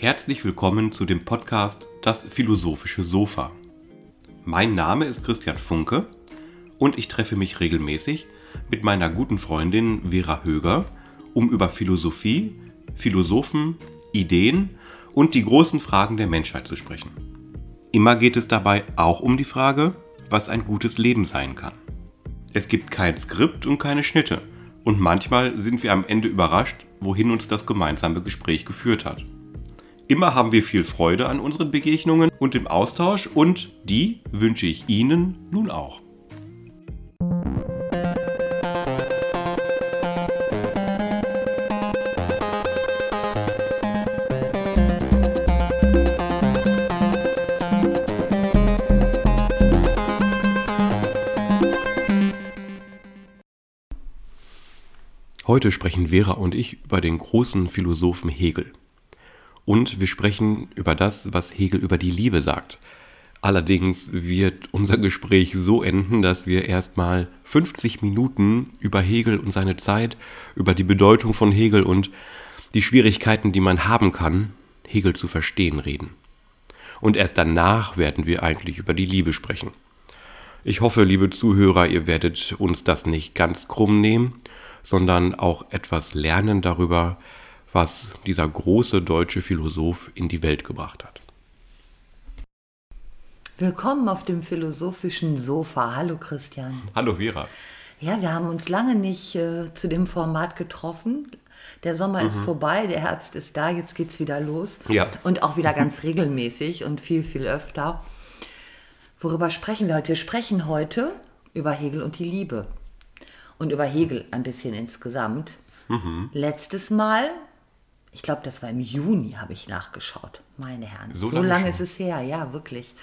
Herzlich willkommen zu dem Podcast Das philosophische Sofa. Mein Name ist Christian Funke und ich treffe mich regelmäßig mit meiner guten Freundin Vera Höger, um über Philosophie, Philosophen, Ideen und die großen Fragen der Menschheit zu sprechen. Immer geht es dabei auch um die Frage, was ein gutes Leben sein kann. Es gibt kein Skript und keine Schnitte und manchmal sind wir am Ende überrascht, wohin uns das gemeinsame Gespräch geführt hat. Immer haben wir viel Freude an unseren Begegnungen und dem Austausch und die wünsche ich Ihnen nun auch. Heute sprechen Vera und ich über den großen Philosophen Hegel. Und wir sprechen über das, was Hegel über die Liebe sagt. Allerdings wird unser Gespräch so enden, dass wir erstmal 50 Minuten über Hegel und seine Zeit, über die Bedeutung von Hegel und die Schwierigkeiten, die man haben kann, Hegel zu verstehen, reden. Und erst danach werden wir eigentlich über die Liebe sprechen. Ich hoffe, liebe Zuhörer, ihr werdet uns das nicht ganz krumm nehmen, sondern auch etwas lernen darüber, was dieser große deutsche Philosoph in die Welt gebracht hat. Willkommen auf dem philosophischen Sofa. Hallo Christian. Hallo Vera. Ja, wir haben uns lange nicht äh, zu dem Format getroffen. Der Sommer mhm. ist vorbei, der Herbst ist da, jetzt geht es wieder los. Ja. Und auch wieder ganz regelmäßig und viel, viel öfter. Worüber sprechen wir heute? Wir sprechen heute über Hegel und die Liebe. Und über Hegel ein bisschen insgesamt. Mhm. Letztes Mal ich glaube, das war im Juni, habe ich nachgeschaut. Meine Herren. So, so lange, ist es her, ja, wirklich.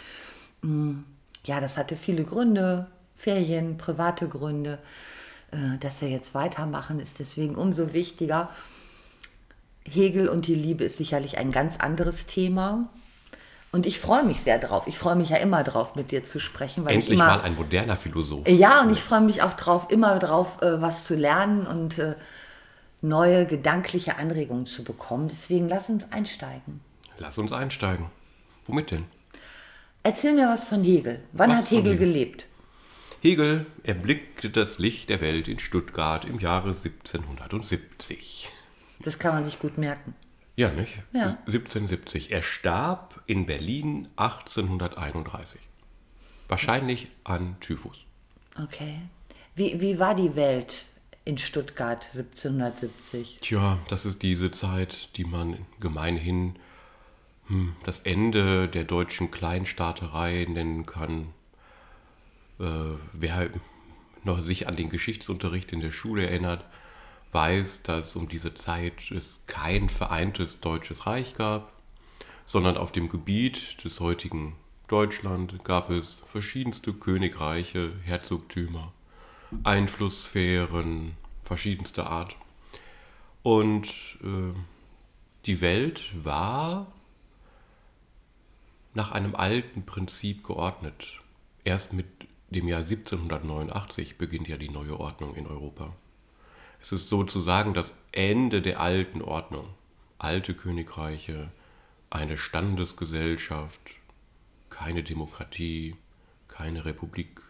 Mm, ja, das hatte viele Gründe, Ferien, private Gründe. Äh, dass wir jetzt weitermachen, ist deswegen umso wichtiger. Hegel und die Liebe ist sicherlich ein ganz anderes Thema. Und ich freue mich sehr drauf. Ich freue mich ja immer drauf, mit dir zu sprechen. Weil Endlich immer, mal ein moderner Philosoph. Ja, und ich freue mich auch drauf, immer drauf, äh, was zu lernen und äh, neue gedankliche Anregungen zu bekommen. Deswegen lass uns einsteigen. Lass uns einsteigen. Womit denn? Erzähl mir was von Hegel. Wann was hat Hegel, Hegel gelebt? Hegel erblickte das Licht der Welt in Stuttgart im Jahre 1770. Das kann man sich gut merken. Ja, nicht? Ja. 1770. Er starb in Berlin 1831. Wahrscheinlich an Typhus. Okay. Wie, wie war die Welt in Stuttgart 1770. Tja, das ist diese Zeit, die man gemeinhin hm, das Ende der deutschen Kleinstaaterei nennen kann. Äh, wer noch sich an den Geschichtsunterricht in der Schule erinnert, weiß, dass um diese Zeit es kein vereintes deutsches Reich gab, sondern auf dem Gebiet des heutigen Deutschland gab es verschiedenste Königreiche, Herzogtümer Einflusssphären verschiedenster Art. Und äh, die Welt war nach einem alten Prinzip geordnet. Erst mit dem Jahr 1789 beginnt ja die neue Ordnung in Europa. Es ist sozusagen das Ende der alten Ordnung. Alte Königreiche, eine Standesgesellschaft, keine Demokratie, keine Republik,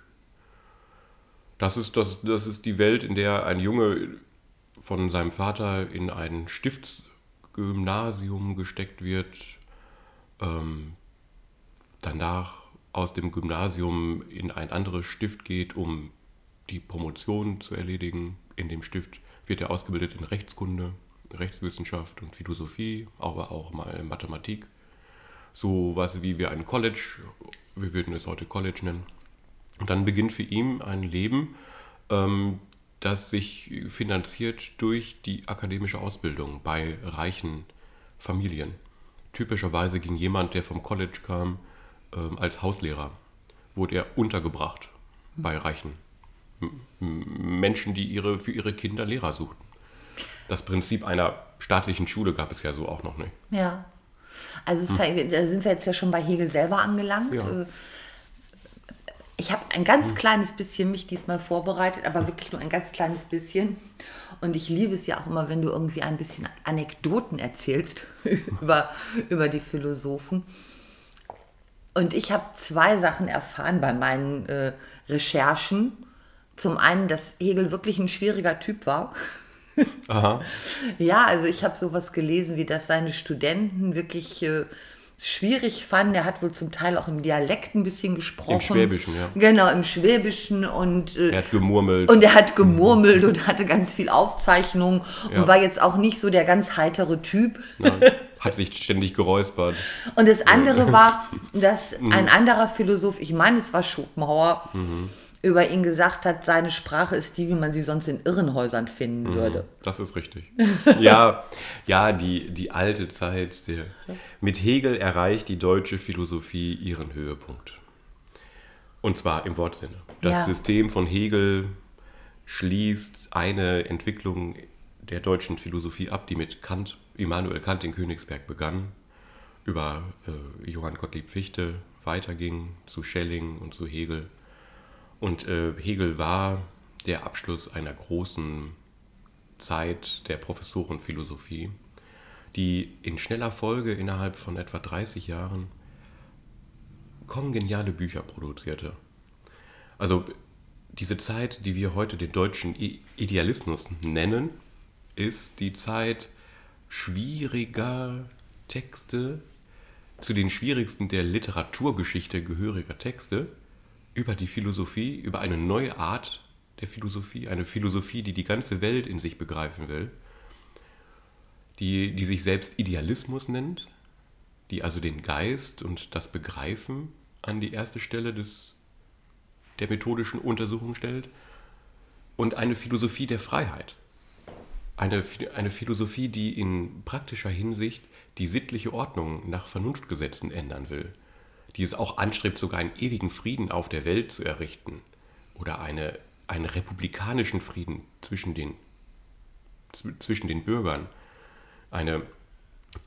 das ist, das, das ist die Welt, in der ein Junge von seinem Vater in ein Stiftsgymnasium gesteckt wird, ähm, danach aus dem Gymnasium in ein anderes Stift geht, um die Promotion zu erledigen. In dem Stift wird er ausgebildet in Rechtskunde, Rechtswissenschaft und Philosophie, aber auch mal Mathematik. So was wie wir ein College, wir würden es heute College nennen. Und dann beginnt für ihn ein Leben, ähm, das sich finanziert durch die akademische Ausbildung bei reichen Familien. Typischerweise ging jemand, der vom College kam, ähm, als Hauslehrer, wurde er untergebracht bei reichen Menschen, die ihre, für ihre Kinder Lehrer suchten. Das Prinzip einer staatlichen Schule gab es ja so auch noch nicht. Ja. Also hm. kann, da sind wir jetzt ja schon bei Hegel selber angelangt. Ja. Ich habe ein ganz kleines bisschen mich diesmal vorbereitet, aber wirklich nur ein ganz kleines bisschen. Und ich liebe es ja auch immer, wenn du irgendwie ein bisschen Anekdoten erzählst über, über die Philosophen. Und ich habe zwei Sachen erfahren bei meinen äh, Recherchen. Zum einen, dass Hegel wirklich ein schwieriger Typ war. Aha. Ja, also ich habe sowas gelesen, wie dass seine Studenten wirklich äh, schwierig fanden. Er hat wohl zum Teil auch im Dialekt ein bisschen gesprochen. Im Schwäbischen, ja. Genau, im Schwäbischen und äh, Er hat gemurmelt. und er hat gemurmelt und hatte ganz viel Aufzeichnungen Ja. und war jetzt auch nicht so der ganz heitere Typ. Nein, hat sich ständig geräuspert. Und das andere war, dass Mhm. ein anderer Philosoph, ich meine, es war Schopenhauer, über ihn gesagt hat, seine Sprache ist die, wie man sie sonst in Irrenhäusern Mhm. finden würde. Das ist richtig. Ja, ja die, die alte Zeit. Der, mit Hegel erreicht die deutsche Philosophie ihren Höhepunkt. Und zwar im Wortsinne. Das Ja. System von Hegel schließt eine Entwicklung der deutschen Philosophie ab, die mit Kant, Immanuel Kant in Königsberg begann, über äh, Johann Gottlieb Fichte weiterging zu Schelling und zu Hegel. Und äh, Hegel war der Abschluss einer großen Zeit der Professorenphilosophie, die in schneller Folge innerhalb von etwa 30 Jahren kongeniale Bücher produzierte. Also diese Zeit, die wir heute den deutschen Idealismus nennen, ist die Zeit schwieriger Texte, zu den schwierigsten der Literaturgeschichte gehöriger Texte, über die Philosophie, über eine neue Art der Philosophie, eine Philosophie, die die ganze Welt in sich begreifen will, die, die sich selbst Idealismus nennt, die also den Geist und das Begreifen an die erste Stelle des, der methodischen Untersuchung stellt und eine Philosophie der Freiheit. Eine, eine Philosophie, die in praktischer Hinsicht die sittliche Ordnung nach Vernunftgesetzen ändern will, die es auch anstrebt, sogar einen ewigen Frieden auf der Welt zu errichten oder eine, einen republikanischen Frieden zwischen den, zw- zwischen den Bürgern. Eine,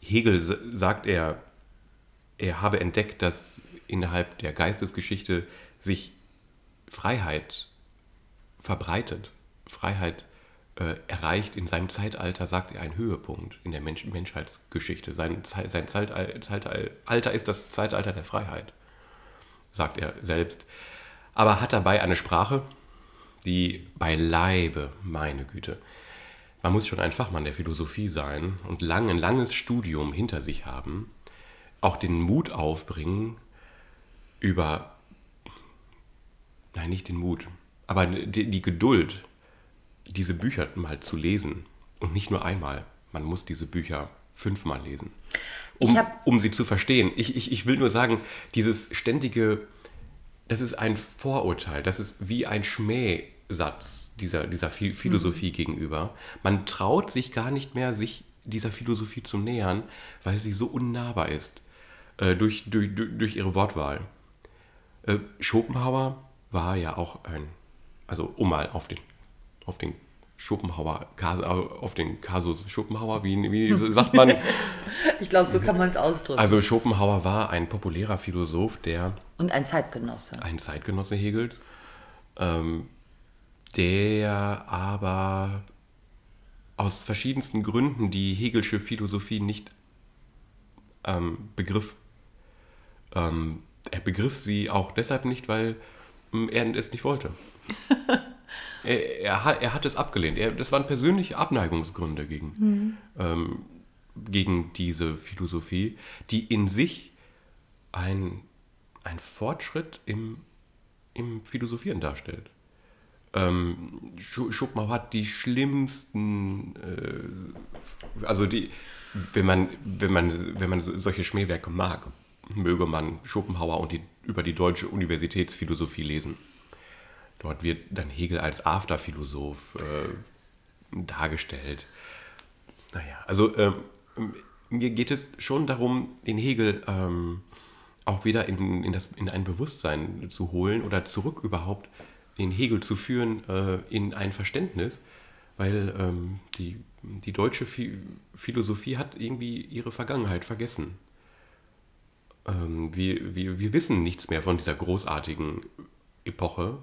Hegel sagt er, er habe entdeckt, dass innerhalb der Geistesgeschichte sich Freiheit verbreitet, Freiheit äh, erreicht in seinem Zeitalter, sagt er, einen Höhepunkt in der Mensch Menschheitsgeschichte. Sein, sein Zeital Zeitalter ist das Zeitalter der Freiheit, sagt er selbst. Aber hat dabei eine Sprache, die beileibe, meine Güte, man muss schon ein Fachmann der Philosophie sein und lang, ein langes Studium hinter sich haben, auch den Mut aufbringen, über, nein, nicht den Mut, aber die, die Geduld, diese Bücher mal zu lesen und nicht nur einmal. Man muss diese Bücher fünfmal lesen, um, hab- um sie zu verstehen. Ich, ich, ich will nur sagen, dieses ständige, das ist ein Vorurteil, das ist wie ein Schmähsatz dieser, dieser Phi- Philosophie gegenüber. Man traut sich gar nicht mehr, sich dieser Philosophie zu nähern, weil sie so unnahbar ist äh, durch, durch, durch, durch ihre Wortwahl. Äh, Schopenhauer war ja auch ein, also um mal auf den, auf den Schopenhauer, auf den Kasus Schopenhauer, wie, wie sagt man? Ich glaube, so kann man es ausdrücken. Also Schopenhauer war ein populärer Philosoph, der Und ein Zeitgenosse. ein Zeitgenosse Hegels, ähm, der aber aus verschiedensten Gründen die Hegelsche Philosophie nicht ähm, begriff. Ähm, er begriff sie auch deshalb nicht, weil ähm, er es nicht wollte. er, er, hat- er hat es abgelehnt. Er, das waren persönliche Abneigungsgründe gegen, ähm, gegen diese Philosophie, die in sich ein, ein Fortschritt im, im Philosophieren darstellt. Ähm, Scho- Schopenhauer hat die schlimmsten, äh, also die, wenn man, wenn man, wenn man so- solche Schmähwerke mag, möge man Schopenhauer und die, über die deutsche Universitätsphilosophie lesen. Dort wird dann Hegel als Afterphilosoph äh, dargestellt. Naja, also ähm, mir geht es schon darum, den Hegel ähm, auch wieder in, in, das, in ein Bewusstsein zu holen oder zurück überhaupt den Hegel zu führen äh, in ein Verständnis, weil ähm, die, die deutsche Phi Philosophie hat irgendwie ihre Vergangenheit vergessen. Ähm, wir, wir, wir wissen nichts mehr von dieser großartigen Epoche,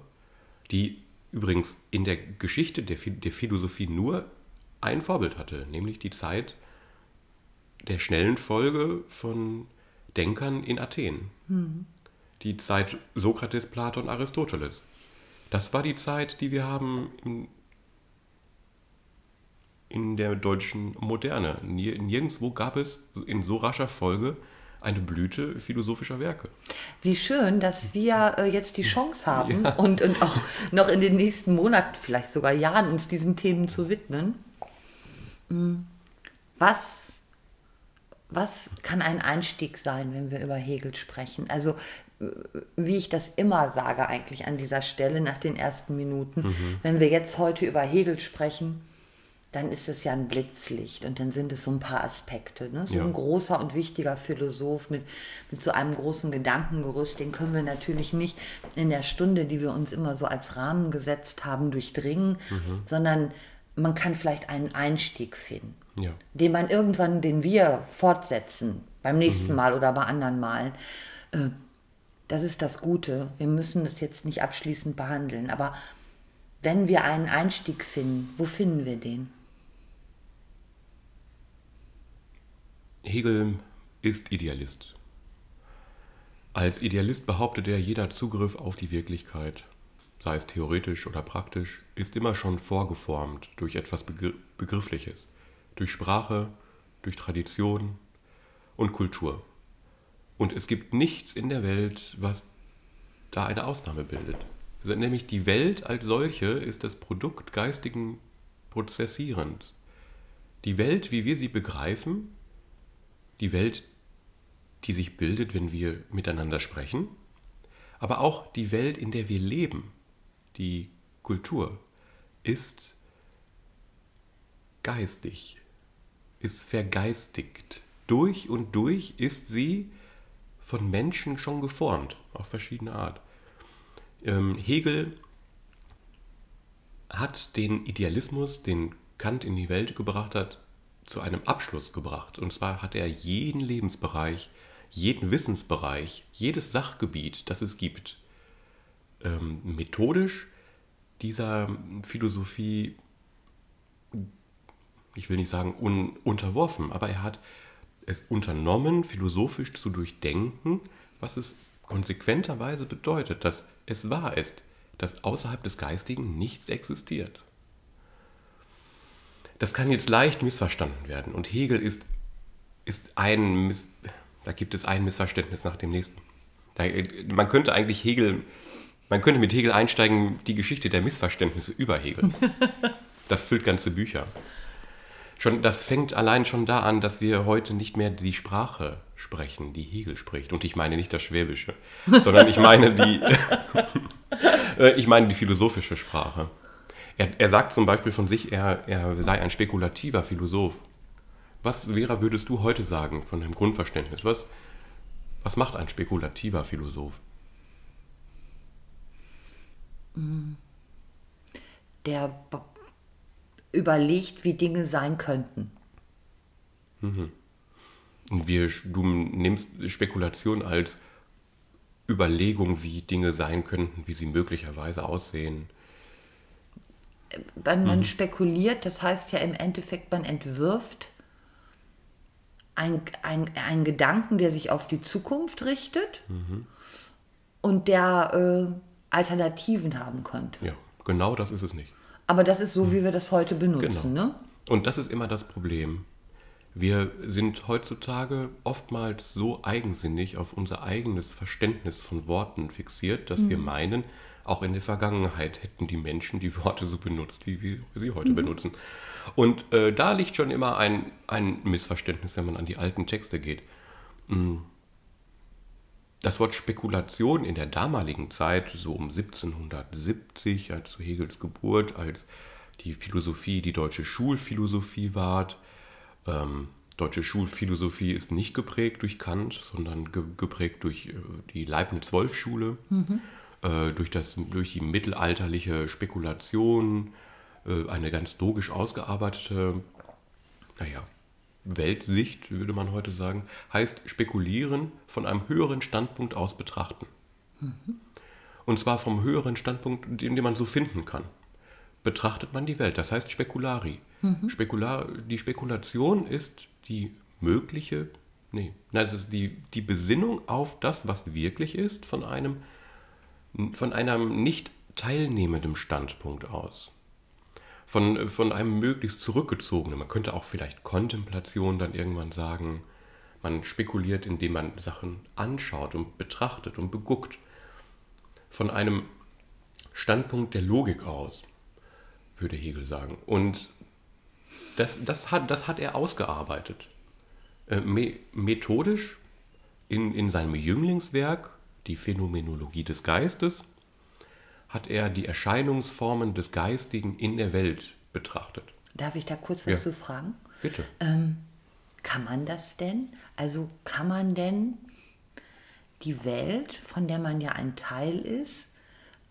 die übrigens in der Geschichte der, der Philosophie nur ein Vorbild hatte, nämlich die Zeit der schnellen Folge von Denkern in Athen. Mhm. Die Zeit Sokrates, Platon, Aristoteles. Das war die Zeit, die wir haben in, in der deutschen Moderne. Nirgendwo gab es in so rascher Folge eine Blüte philosophischer Werke. Wie schön, dass wir äh, jetzt die Chance haben ja. und, und auch noch in den nächsten Monaten, vielleicht sogar Jahren, uns diesen Themen zu widmen. Hm. Was, was kann ein Einstieg sein, wenn wir über Hegel sprechen? Also, äh, wie ich das immer sage, eigentlich an dieser Stelle nach den ersten Minuten, mhm. wenn wir jetzt heute über Hegel sprechen, dann ist es ja ein Blitzlicht und dann sind es so ein paar Aspekte. Ne? So ja. ein großer und wichtiger Philosoph mit, mit so einem großen Gedankengerüst, den können wir natürlich nicht in der Stunde, die wir uns immer so als Rahmen gesetzt haben, durchdringen, mhm. sondern man kann vielleicht einen Einstieg finden, ja. den man irgendwann, den wir fortsetzen, beim nächsten mhm. Mal oder bei anderen Malen. Äh, das ist das Gute. Wir müssen es jetzt nicht abschließend behandeln, aber wenn wir einen Einstieg finden, wo finden wir den? Hegel ist Idealist. Als Idealist behauptet er, jeder Zugriff auf die Wirklichkeit, sei es theoretisch oder praktisch, ist immer schon vorgeformt durch etwas Begriffliches, durch Sprache, durch Tradition und Kultur. Und es gibt nichts in der Welt, was da eine Ausnahme bildet. Nämlich die Welt als solche ist das Produkt geistigen Prozessierens. Die Welt, wie wir sie begreifen, die Welt, die sich bildet, wenn wir miteinander sprechen, aber auch die Welt, in der wir leben, die Kultur, ist geistig, ist vergeistigt. Durch und durch ist sie von Menschen schon geformt, auf verschiedene Art. Ähm, Hegel hat den Idealismus, den Kant in die Welt gebracht hat, zu einem Abschluss gebracht. Und zwar hat er jeden Lebensbereich, jeden Wissensbereich, jedes Sachgebiet, das es gibt, ähm, methodisch dieser Philosophie, ich will nicht sagen un unterworfen, aber er hat es unternommen, philosophisch zu durchdenken, was es konsequenterweise bedeutet, dass es wahr ist, dass außerhalb des Geistigen nichts existiert. Das kann jetzt leicht missverstanden werden. Und Hegel ist, ist ein, Miss da gibt es ein Missverständnis nach dem nächsten. Da, man könnte eigentlich Hegel, man könnte mit Hegel einsteigen, die Geschichte der Missverständnisse über Hegel. Das füllt ganze Bücher. Schon, das fängt allein schon da an, dass wir heute nicht mehr die Sprache sprechen, die Hegel spricht. Und ich meine nicht das Schwäbische, sondern ich meine die, ich meine die philosophische Sprache. Er, er sagt zum Beispiel von sich, er, er sei ein spekulativer Philosoph. Was, Vera, würdest du heute sagen von deinem Grundverständnis? Was, was macht ein spekulativer Philosoph? Der überlegt, wie Dinge sein könnten. Mhm. Und wir, du nimmst Spekulation als Überlegung, wie Dinge sein könnten, wie sie möglicherweise aussehen man, man mhm. spekuliert, das heißt ja im Endeffekt, man entwirft einen ein Gedanken, der sich auf die Zukunft richtet mhm. und der äh, Alternativen haben könnte. Ja, genau das ist es nicht. Aber das ist so, mhm. wie wir das heute benutzen, genau. ne? Und das ist immer das Problem. Wir sind heutzutage oftmals so eigensinnig auf unser eigenes Verständnis von Worten fixiert, dass mhm. wir meinen, auch in der Vergangenheit hätten die Menschen die Worte so benutzt, wie wir sie heute mhm. benutzen. Und äh, da liegt schon immer ein, ein Missverständnis, wenn man an die alten Texte geht. Mm. Das Wort Spekulation in der damaligen Zeit, so um 1770, als zu Hegels Geburt, als die Philosophie, die deutsche Schulphilosophie ward. Ähm, deutsche Schulphilosophie ist nicht geprägt durch Kant, sondern ge geprägt durch äh, die Leibniz-Wolf-Schule. Mhm äh, durch, das, durch die mittelalterliche Spekulation äh, eine ganz logisch ausgearbeitete, naja, Weltsicht, würde man heute sagen, heißt spekulieren von einem höheren Standpunkt aus betrachten. Mhm. Und zwar vom höheren Standpunkt, den, den man so finden kann. Betrachtet man die Welt. Das heißt Spekulari. Spekular, die Spekulation ist die mögliche, nee, nein, das ist die, die Besinnung auf das, was wirklich ist, von einem, von einem nicht teilnehmenden Standpunkt aus. Von, von einem möglichst zurückgezogenen. Man könnte auch vielleicht Kontemplation dann irgendwann sagen. Man spekuliert, indem man Sachen anschaut und betrachtet und beguckt. Von einem Standpunkt der Logik aus, würde Hegel sagen. Und das, das, hat, das hat er ausgearbeitet. Äh, me methodisch in, in seinem Jünglingswerk, die Phänomenologie des Geistes, hat er die Erscheinungsformen des Geistigen in der Welt betrachtet. Darf ich da kurz was Ja. zu fragen? Bitte. Kann man das denn? Also kann man denn die Welt, von der man ja ein Teil ist,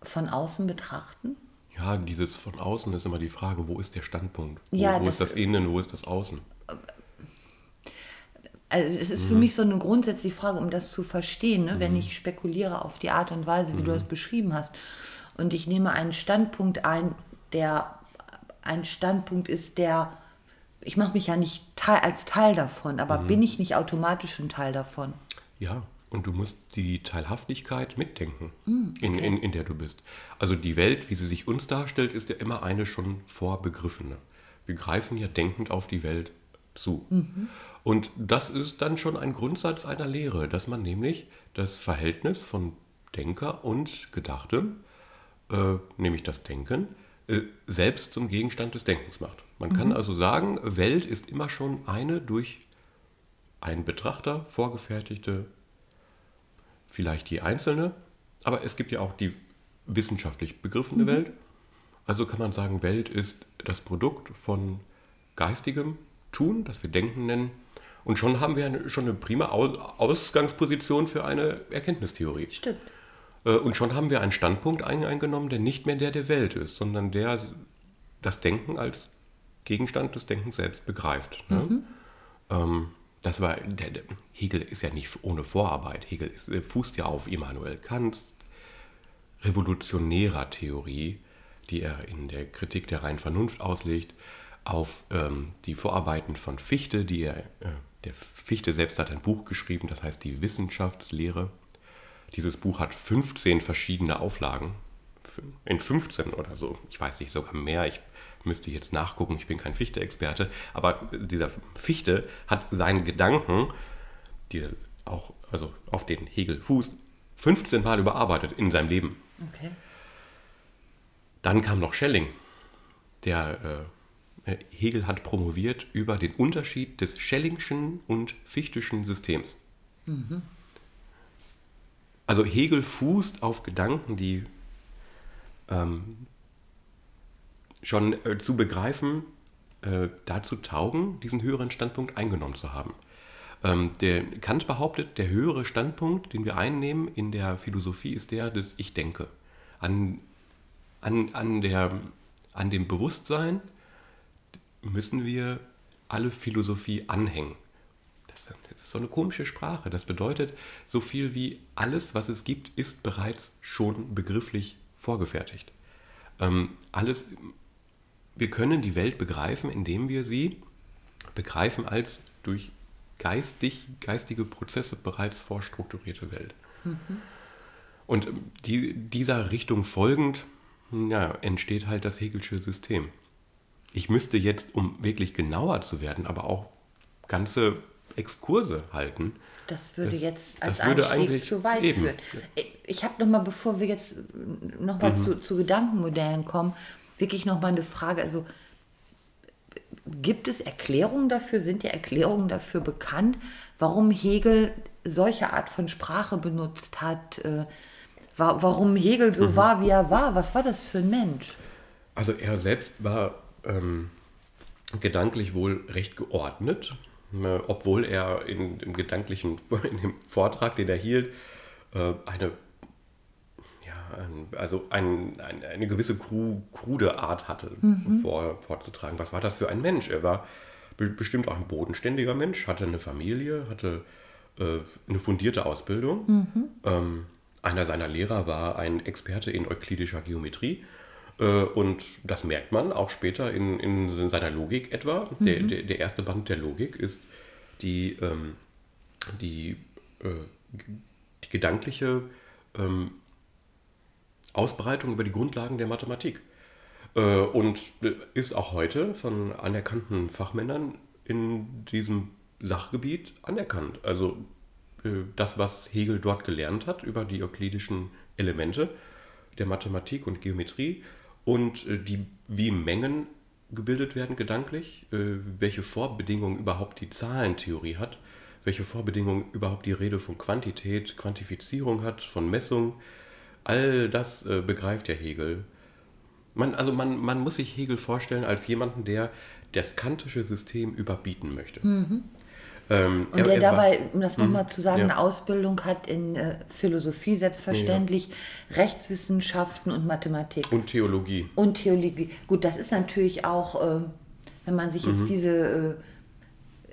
von außen betrachten? Ja, dieses von außen ist immer die Frage, wo ist der Standpunkt? Wo, Ja, wo ist das Innen, wo ist das Außen? Also es ist Mhm. für mich so eine grundsätzliche Frage, um das zu verstehen, ne? wenn ich spekuliere auf die Art und Weise, wie du Mhm. das beschrieben hast, und ich nehme einen Standpunkt ein, der ein Standpunkt ist, der, ich mache mich ja nicht teil, als Teil davon, Mhm. aber bin ich nicht automatisch ein Teil davon? Ja, und du musst die Teilhaftigkeit mitdenken, Hm, in, in, in der du bist. Also die Welt, wie sie sich uns darstellt, ist ja immer eine schon vorbegriffene. Wir greifen ja denkend auf die Welt zu. Mhm. Und das ist dann schon ein Grundsatz einer Lehre, dass man nämlich das Verhältnis von Denker und Gedachtem, äh, nämlich das Denken, äh, selbst zum Gegenstand des Denkens macht. Man kann also sagen, Welt ist immer schon eine durch einen Betrachter vorgefertigte, vielleicht die einzelne, aber es gibt ja auch die wissenschaftlich begriffene Welt. Also kann man sagen, Welt ist das Produkt von geistigem Tun, das wir Denken nennen. Und schon haben wir eine, schon eine prima Au- Ausgangsposition für eine Erkenntnistheorie. Stimmt. Äh, Und schon haben wir einen Standpunkt ein- eingenommen, der nicht mehr der der Welt ist, sondern der das Denken als Gegenstand des Denkens selbst begreift. Ne? Ähm, das war, der, der, Hegel ist ja nicht ohne Vorarbeit. Hegel ist, fußt ja auf Immanuel Kants revolutionärer Theorie, die er in der Kritik der reinen Vernunft auslegt, auf ähm, die Vorarbeiten von Fichte, die er, äh, der Fichte selbst hat ein Buch geschrieben, das heißt die Wissenschaftslehre. Dieses Buch hat 15 verschiedene Auflagen. In 15 oder so, ich weiß nicht, sogar mehr. Ich müsste jetzt nachgucken, ich bin kein Fichte-Experte. Aber dieser Fichte hat seinen Gedanken, die auch, also auf den Hegel fußt, 15 Mal überarbeitet in seinem Leben. Okay. Dann kam noch Schelling. Der äh, Hegel hat promoviert über den Unterschied des Schellingschen und Fichtischen Systems. Also Hegel fußt auf Gedanken, die ähm, schon äh, zu begreifen, äh, dazu taugen, diesen höheren Standpunkt eingenommen zu haben. Ähm, der Kant behauptet, der höhere Standpunkt, den wir einnehmen in der Philosophie, ist der des Ich denke. An, an, an, der, an dem Bewusstsein müssen wir alle Philosophie anhängen. Das ist so eine komische Sprache. Das bedeutet so viel wie alles, was es gibt, ist bereits schon begrifflich vorgefertigt. Ähm, alles, wir können die Welt begreifen, indem wir sie begreifen als durch geistig, geistige Prozesse bereits vorstrukturierte Welt. Und die, dieser Richtung folgend ja, entsteht halt das Hegelsche System. Ich müsste jetzt, um wirklich genauer zu werden, aber auch ganze Exkurse halten. Das würde Das- jetzt als das würde Einstieg eigentlich zu weit eben. führen. Ich habe noch mal, bevor wir jetzt noch Mhm. mal zu, zu Gedankenmodellen kommen, wirklich noch mal eine Frage. Also gibt es Erklärungen dafür? Sind die Erklärungen dafür bekannt, warum Hegel solche Art von Sprache benutzt hat? Äh, wa- Warum Hegel Mhm. so war, wie er war? Was war das für ein Mensch? Also er selbst war ähm, gedanklich wohl recht geordnet, äh, obwohl er in dem gedanklichen, in dem Vortrag, den er hielt, äh, eine, also ein, ein, eine gewisse kru, krude Art hatte vor, vorzutragen. Was war das für ein Mensch? Er war be bestimmt auch ein bodenständiger Mensch, hatte eine Familie, hatte äh, eine fundierte Ausbildung. Ähm, einer seiner Lehrer war ein Experte in euklidischer Geometrie. Äh, und das merkt man auch später in, in seiner Logik etwa. Mhm. Der, der, der, erste Band der Logik ist die, ähm, die, äh, die gedankliche ähm, Ausbreitung über die Grundlagen der Mathematik. Äh, und ist auch heute von anerkannten Fachmännern in diesem Sachgebiet anerkannt. Also äh, das, was Hegel dort gelernt hat über die euklidischen Elemente der Mathematik und Geometrie und äh, die, wie Mengen gebildet werden gedanklich, welche Vorbedingungen überhaupt die Zahlentheorie hat, welche Vorbedingungen überhaupt die Rede von Quantität, Quantifizierung hat, von Messung, all das begreift ja Hegel man, also man, man muss sich Hegel vorstellen als jemanden, der das kantische System überbieten möchte. Mhm. Ähm, und er, der er dabei, um das nochmal mhm. zu sagen, ja. eine Ausbildung hat in äh, Philosophie selbstverständlich, ja. Rechtswissenschaften und Mathematik. Und Theologie. Und Theologie. Gut, das ist natürlich auch, äh, wenn man sich jetzt mhm. diese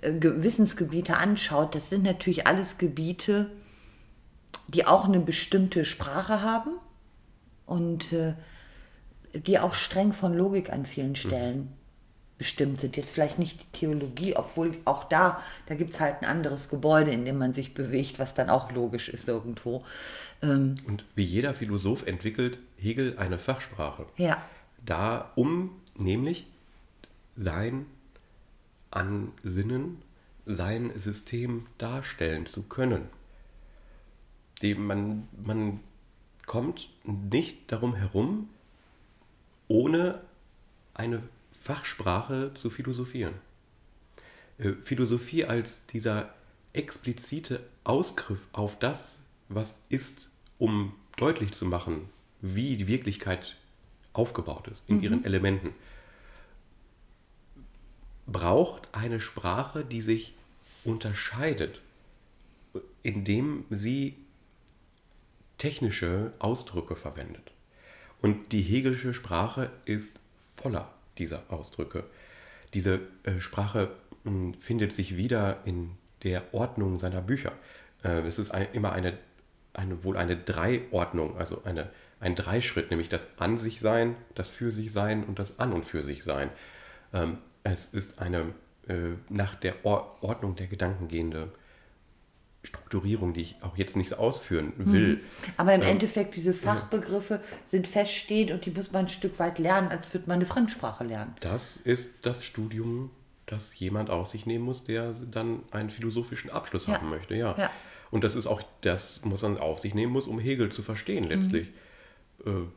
äh, äh Wissensgebiete anschaut, das sind natürlich alles Gebiete, die auch eine bestimmte Sprache haben und äh, die auch streng von Logik an vielen mhm. Stellen mhm. Bestimmt sind. Jetzt vielleicht nicht die Theologie, obwohl auch da, da gibt es halt ein anderes Gebäude, in dem man sich bewegt, was dann auch logisch ist irgendwo. Ähm, Und wie jeder Philosoph entwickelt Hegel eine Fachsprache. Ja. Da, um nämlich sein Ansinnen, sein System darstellen zu können. Dem man, man kommt nicht darum herum, ohne eine Fachsprache zu philosophieren. Äh, Philosophie als dieser explizite Ausgriff auf das, was ist, um deutlich zu machen, wie die Wirklichkeit aufgebaut ist in mhm. ihren Elementen, braucht eine Sprache, die sich unterscheidet, indem sie technische Ausdrücke verwendet. Und die Hegelische Sprache ist voller dieser Ausdrücke. Diese äh, Sprache mh, hm, findet sich wieder in der Ordnung seiner Bücher. Äh, es ist ein, immer eine, eine, wohl eine Dreiordnung, also eine, ein Dreischritt, nämlich das An sich Sein, das Für sich Sein und das An und für sich Sein. Ähm, es ist eine äh, nach der Or Ordnung der Gedanken gehende Strukturierung, die ich auch jetzt nicht ausführen will. Mhm. Aber im ähm, Endeffekt, diese Fachbegriffe sind feststehend und die muss man ein Stück weit lernen, als würde man eine Fremdsprache lernen. Das ist das Studium, das jemand auf sich nehmen muss, der dann einen philosophischen Abschluss ja. haben möchte. Ja. ja. Und das ist auch, das muss man auf sich nehmen muss, um Hegel zu verstehen letztlich. Mhm. Äh,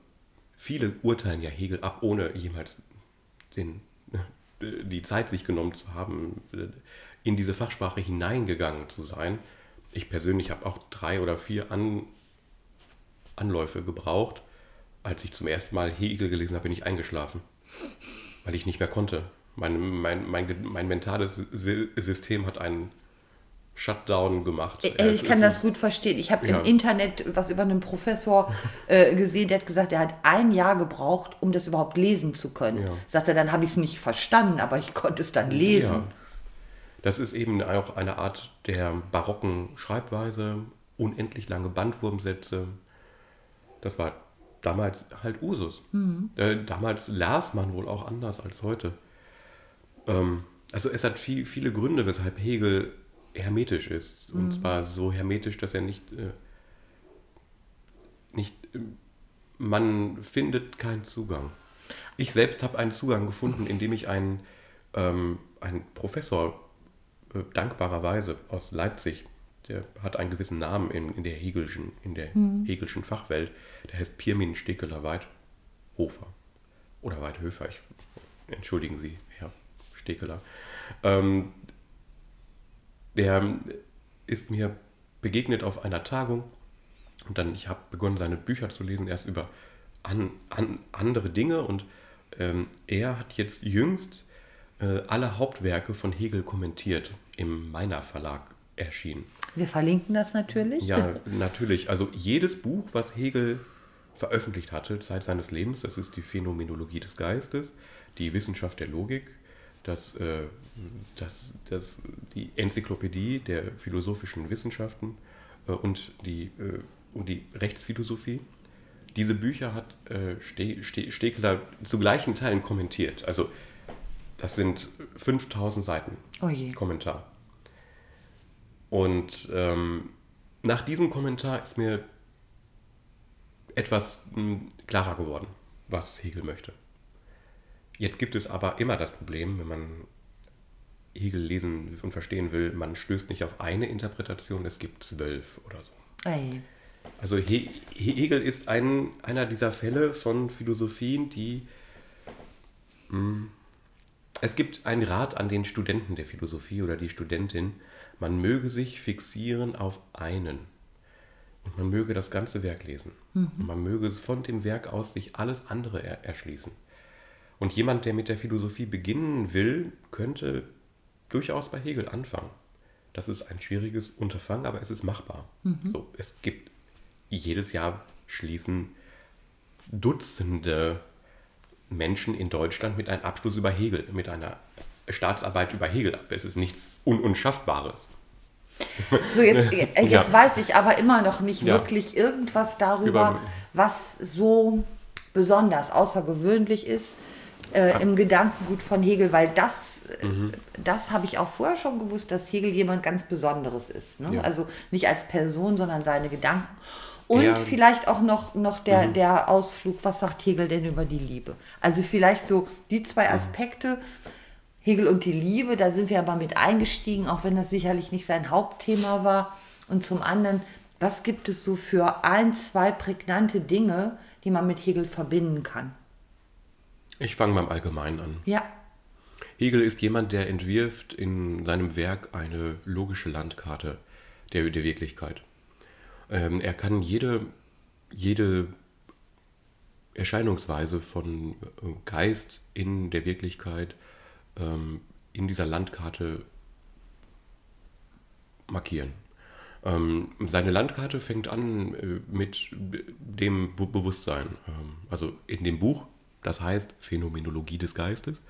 viele urteilen ja Hegel ab, ohne jemals den, die Zeit sich genommen zu haben, in diese Fachsprache hineingegangen zu sein ich persönlich habe auch drei oder vier An Anläufe gebraucht. Als ich zum ersten Mal Hegel gelesen habe, bin ich eingeschlafen, weil ich nicht mehr konnte. Mein, mein, mein, mein mentales System hat einen Shutdown gemacht. Ich, ich kann das gut verstehen. Ich habe ja. im Internet was über einen Professor äh, gesehen, der hat gesagt, er hat ein Jahr gebraucht, um das überhaupt lesen zu können. Ja. Sagt er, dann habe ich es nicht verstanden, aber ich konnte es dann lesen. Ja. Das ist eben auch eine Art der barocken Schreibweise, unendlich lange Bandwurmsätze. Das war damals halt Usus. Mhm. Äh, damals las man wohl auch anders als heute. Ähm, also es hat viel, viele Gründe, weshalb Hegel hermetisch ist. Und mhm. zwar so hermetisch, dass er nicht, äh, nicht, äh, man findet keinen Zugang. Ich selbst habe einen Zugang gefunden, indem ich einen, ähm, einen Professor äh, dankbarerweise aus Leipzig, der hat einen gewissen Namen in, in der Hegelschen, in der mhm. Hegelschen Fachwelt, der heißt Pirmin Stekeler Weidhofer. Oder Weidhöfer, ich, entschuldigen Sie, Herr Stekeler. Ähm, der ist mir begegnet auf einer Tagung und dann, ich habe begonnen, seine Bücher zu lesen, erst über an, an andere Dinge und ähm, er hat jetzt jüngst alle Hauptwerke von Hegel kommentiert, im Meiner Verlag erschienen. Wir verlinken das natürlich. Ja, natürlich. Also jedes Buch, was Hegel veröffentlicht hatte, Zeit seines Lebens, das ist die Phänomenologie des Geistes, die Wissenschaft der Logik, das, äh, das, das, die Enzyklopädie der philosophischen Wissenschaften äh, und die äh, und die Rechtsphilosophie. Diese Bücher hat äh, Ste Ste Stekeler zu gleichen Teilen kommentiert. Also das sind 5000 Seiten Oh. Kommentar. Und ähm, nach diesem Kommentar ist mir etwas mh, klarer geworden, was Hegel möchte. Jetzt gibt es aber immer das Problem, wenn man Hegel lesen und verstehen will, man stößt nicht auf eine Interpretation, es gibt zwölf oder so. Ey. Also He Hegel ist ein, einer dieser Fälle von Philosophien, die... Mh, es gibt einen Rat an den Studenten der Philosophie oder die Studentin, man möge sich fixieren auf einen. Und man möge das ganze Werk lesen. Und man möge von dem Werk aus sich alles andere er erschließen. Und jemand, der mit der Philosophie beginnen will, könnte durchaus bei Hegel anfangen. Das ist ein schwieriges Unterfangen, aber es ist machbar. So, es gibt jedes Jahr schließen Dutzende Menschen in Deutschland mit einem Abschluss über Hegel, mit einer Staatsarbeit über Hegel ab. Es ist nichts Un Unschaffbares. So, jetzt, äh, jetzt Ja. weiß ich aber immer noch nicht Ja. wirklich irgendwas darüber, Über- was so besonders, außergewöhnlich ist äh, im Gedankengut von Hegel, weil das, äh, Mhm. das habe ich auch vorher schon gewusst, dass Hegel jemand ganz Besonderes ist. Ne? Ja. Also nicht als Person, sondern seine Gedanken. Und Ja. Mhm. vielleicht auch noch, noch der, der Ausflug, was sagt Hegel denn über die Liebe? Also vielleicht so die Mhm. zwei Aspekte, Hegel und die Liebe, da sind wir aber mit eingestiegen, auch wenn das sicherlich nicht sein Hauptthema war. Und zum anderen, was gibt es so für ein, zwei prägnante Dinge, die man mit Hegel verbinden kann? Ich fange beim Allgemeinen an. Ja, Hegel ist jemand, der entwirft in seinem Werk eine logische Landkarte der, der Wirklichkeit. Ähm, er kann jede, jede Erscheinungsweise von äh, Geist in der Wirklichkeit ähm, in dieser Landkarte markieren. Ähm, seine Landkarte fängt an äh, mit dem Be Bewusstsein. Ähm, also in dem Buch, das heißt Phänomenologie des Geistes,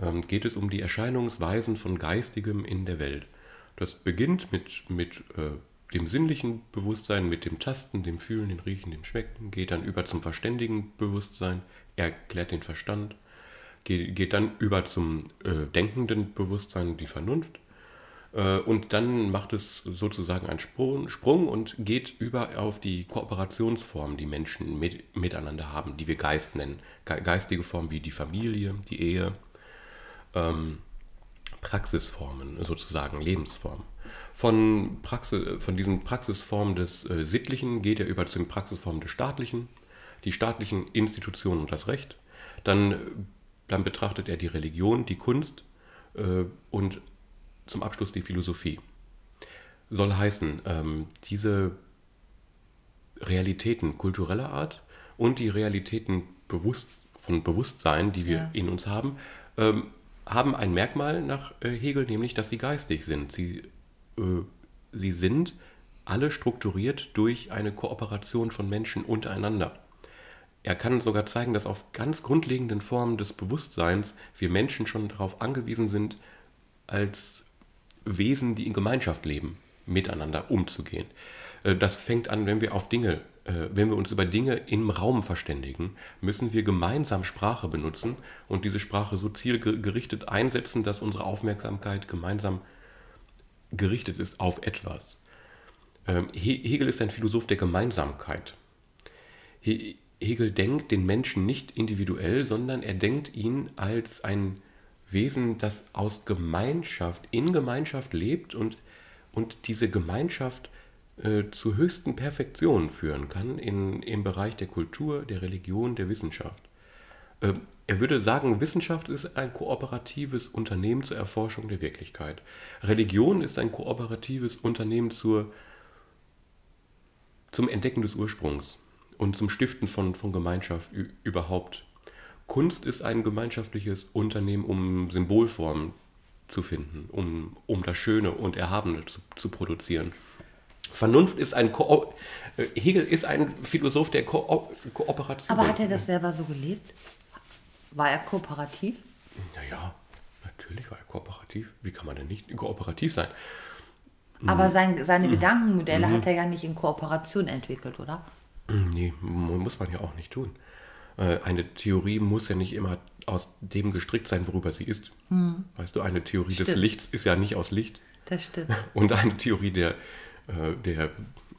ähm, geht es um die Erscheinungsweisen von Geistigem in der Welt. Das beginnt mit, mit äh, dem sinnlichen Bewusstsein, mit dem Tasten, dem Fühlen, dem Riechen, dem Schmecken, geht dann über zum verständigen Bewusstsein, erklärt den Verstand, geht, geht dann über zum äh, denkenden Bewusstsein, die Vernunft, äh, und dann macht es sozusagen einen Sprung, und geht über auf die Kooperationsformen, die Menschen mit, miteinander haben, die wir Geist nennen. Ge geistige Formen wie die Familie, die Ehe, ähm, Praxisformen sozusagen, Lebensformen. Von, Praxis, von diesen Praxisformen des äh, Sittlichen geht er über zu den Praxisformen des Staatlichen, die staatlichen Institutionen und das Recht. Dann, äh, dann betrachtet er die Religion, die Kunst äh, und zum Abschluss die Philosophie. Soll heißen, ähm, diese Realitäten kultureller Art und die Realitäten bewusst, von Bewusstsein, die wir Ja. in uns haben, ähm, haben ein Merkmal nach äh, Hegel, nämlich dass sie geistig sind. Sie, äh, sie sind alle strukturiert durch eine Kooperation von Menschen untereinander. Er kann sogar zeigen, dass auf ganz grundlegenden Formen des Bewusstseins wir Menschen schon darauf angewiesen sind, als Wesen, die in Gemeinschaft leben, miteinander umzugehen. Äh, Das fängt an, wenn wir auf Dinge, äh, wenn wir uns über Dinge im Raum verständigen, müssen wir gemeinsam Sprache benutzen und diese Sprache so zielgerichtet einsetzen, dass unsere Aufmerksamkeit gemeinsam gerichtet ist auf etwas. Ähm, He- Hegel ist ein Philosoph der Gemeinsamkeit. He- Hegel denkt den Menschen nicht individuell, sondern er denkt ihn als ein Wesen, das aus Gemeinschaft, in Gemeinschaft lebt und, und diese Gemeinschaft äh, zur höchsten Perfektion führen kann in, im Bereich der Kultur, der Religion, der Wissenschaft. Äh, er würde sagen, Wissenschaft ist ein kooperatives Unternehmen zur Erforschung der Wirklichkeit. Religion ist ein kooperatives Unternehmen zur, zum Entdecken des Ursprungs und zum Stiften von, von Gemeinschaft überhaupt. Kunst ist ein gemeinschaftliches Unternehmen, um Symbolformen zu finden, um, um das Schöne und Erhabene zu, zu produzieren. Vernunft ist ein Ko äh, Hegel ist ein Philosoph der Ko Kooperation. aber hat er das selber so gelebt? War er kooperativ? Naja, natürlich war er kooperativ. Wie kann man denn nicht kooperativ sein? Aber sein, seine Gedankenmodelle hat er ja nicht in Kooperation entwickelt, oder? Nee, mu- muss man ja auch nicht tun. Äh, Eine Theorie muss ja nicht immer aus dem gestrickt sein, worüber sie ist. Weißt du, eine Theorie des Stimmt. Lichts ist ja nicht aus Licht. Das stimmt. Und eine Theorie der, äh, der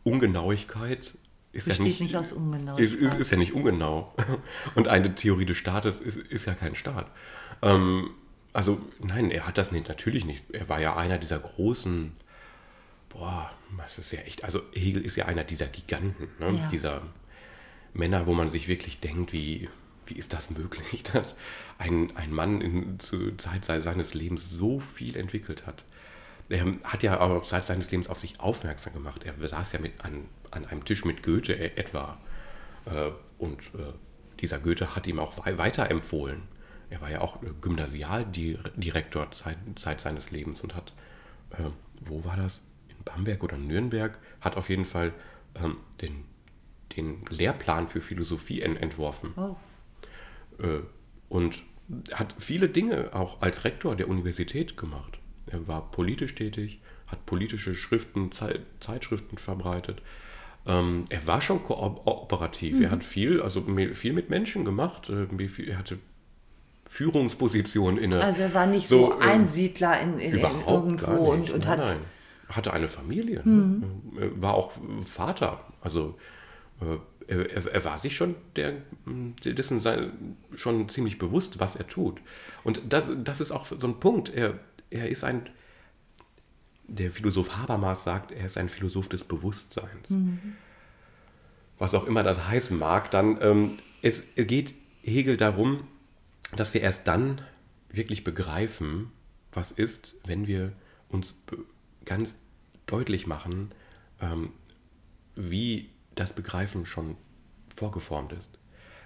Ungenauigkeit ist ja Besteht nicht, nicht aus Ungenauigkeit. Ist, ist, ist ja nicht ungenau. Und eine Theorie des Staates ist, ist ja kein Staat. Ähm, also nein, er hat das nicht, natürlich nicht. Er war ja einer dieser großen, boah, das ist ja echt, also Hegel ist ja einer dieser Giganten, ne? Ja. dieser Männer, wo man sich wirklich denkt, wie, wie ist das möglich, dass ein, ein Mann in, zur Zeit se- seines Lebens so viel entwickelt hat. Er hat ja auch seit seines Lebens auf sich aufmerksam gemacht. Er saß ja mit an, an einem Tisch mit Goethe e- etwa. Äh, und äh, dieser Goethe hat ihm auch wei- weiterempfohlen. Er war ja auch äh, Gymnasialdirektor Zeit, Zeit seines Lebens und hat, äh, wo war das? In Bamberg oder Nürnberg, hat auf jeden Fall ähm, den, den Lehrplan für Philosophie en entworfen Oh, äh, und hat viele Dinge auch als Rektor der Universität gemacht. Er war politisch tätig, hat politische Schriften, Zei- Zeitschriften verbreitet. Ähm, er war schon kooperativ. Er hat viel, also viel mit Menschen gemacht. äh, Er hatte Führungspositionen inne. also er war nicht so, So, ähm, Einsiedler in, in, in irgendwo und, und nein, hat. nein. Hatte eine Familie. Ne? Er War auch Vater. Also er, er, er war sich schon der, dessen sein, schon ziemlich bewusst, was er tut. Und das, das ist auch so ein Punkt. Er, er ist ein, der Philosoph Habermas sagt, er ist ein Philosoph des Bewusstseins. Was auch immer das heißen mag, dann ähm, es geht Hegel darum, dass wir erst dann wirklich begreifen, was ist, wenn wir uns ganz deutlich machen, ähm, wie das Begreifen schon vorgeformt ist.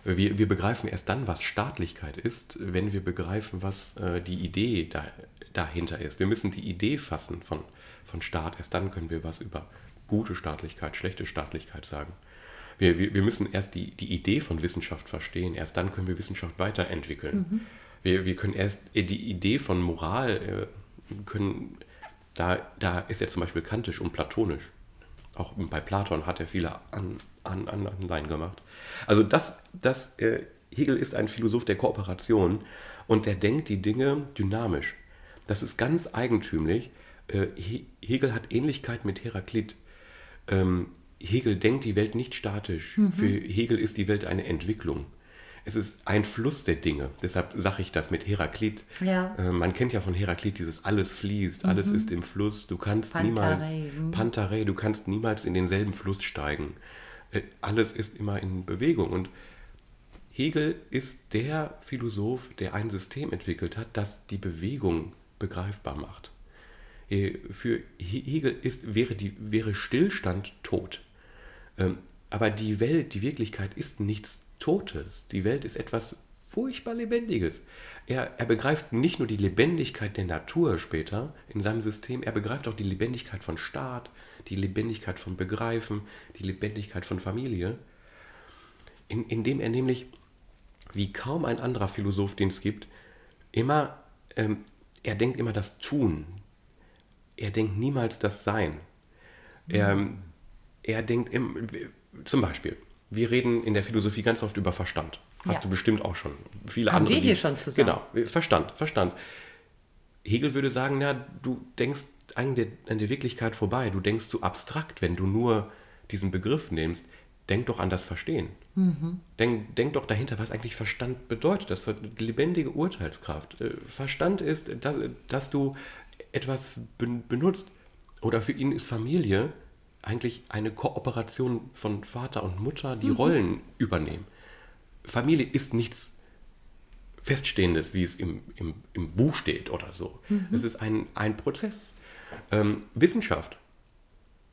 Wir, wir begreifen erst dann, was Staatlichkeit ist, wenn wir begreifen, was äh, die Idee da, dahinter ist. Wir müssen die Idee fassen von, von Staat. Erst dann können wir was über gute Staatlichkeit, schlechte Staatlichkeit sagen. Wir, wir, wir müssen erst die, die Idee von Wissenschaft verstehen. Erst dann können wir Wissenschaft weiterentwickeln. Wir, wir können erst äh, die Idee von Moral äh, können, da, da ist er zum Beispiel kantisch und platonisch. Auch bei Platon hat er viele an, an, an Anleihen gemacht. Also das, das äh, Hegel ist ein Philosoph der Kooperation und der denkt die Dinge dynamisch. Das ist ganz eigentümlich. Äh, He- Hegel hat Ähnlichkeit mit Heraklit. Ähm, Hegel denkt die Welt nicht statisch. Für Hegel ist die Welt eine Entwicklung. Es ist ein Fluss der Dinge. Deshalb sage ich das mit Heraklit. Ja. Äh, man kennt ja von Heraklit dieses alles fließt, alles ist im Fluss. Du kannst Pantarei, niemals mhm. Pantarei, du kannst niemals in denselben Fluss steigen. Äh, alles ist immer in Bewegung. Und Hegel ist der Philosoph, der ein System entwickelt hat, das die Bewegung begreifbar macht. Äh, Für He- Hegel ist, wäre, die, wäre Stillstand tot. Ähm, Aber die Welt, die Wirklichkeit ist nichts Totes. Die Welt ist etwas furchtbar Lebendiges. Er, er begreift nicht nur die Lebendigkeit der Natur später in seinem System, er begreift auch die Lebendigkeit von Staat, die Lebendigkeit von Begreifen, die Lebendigkeit von Familie, in, indem er nämlich, wie kaum ein anderer Philosoph, den es gibt, immer, ähm, er denkt immer das Tun. Er denkt niemals das Sein. Er, er denkt im, zum Beispiel, wir reden in der Philosophie ganz oft über Verstand. Hast Ja. du bestimmt auch schon. Viele Haben andere. wir hier schon zusammen. Genau, Verstand, Verstand. Hegel würde sagen, na, du denkst an der, an der Wirklichkeit vorbei. Du denkst zu abstrakt, wenn du nur diesen Begriff nimmst. Denk doch an das Verstehen. Denk, denk doch dahinter, was eigentlich Verstand bedeutet. Das lebendige Urteilskraft. Äh, Verstand ist, dass, dass du etwas ben- benutzt. Oder für ihn ist Familie eigentlich eine Kooperation von Vater und Mutter, die Rollen übernehmen. Familie ist nichts Feststehendes, wie es im, im, im Buch steht oder so. Es ist ein, ein Prozess. Ähm, Wissenschaft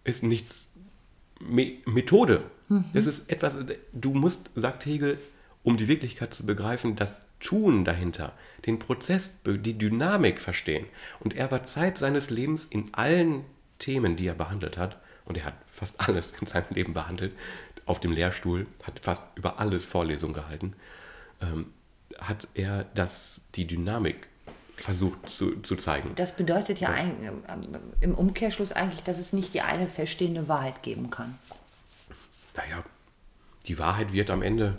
ist nichts Me Methode. Das ist etwas, du musst, sagt Hegel, um die Wirklichkeit zu begreifen, das Tun dahinter, den Prozess, die Dynamik verstehen. Und er war Zeit seines Lebens in allen Themen, die er behandelt hat, und er hat fast alles in seinem Leben behandelt, auf dem Lehrstuhl, hat fast über alles Vorlesungen gehalten, ähm, hat er das, die Dynamik versucht zu, zu zeigen. Das bedeutet ja, Ein, im Umkehrschluss eigentlich, dass es nicht die eine verstehende Wahrheit geben kann. Naja, die Wahrheit wird am Ende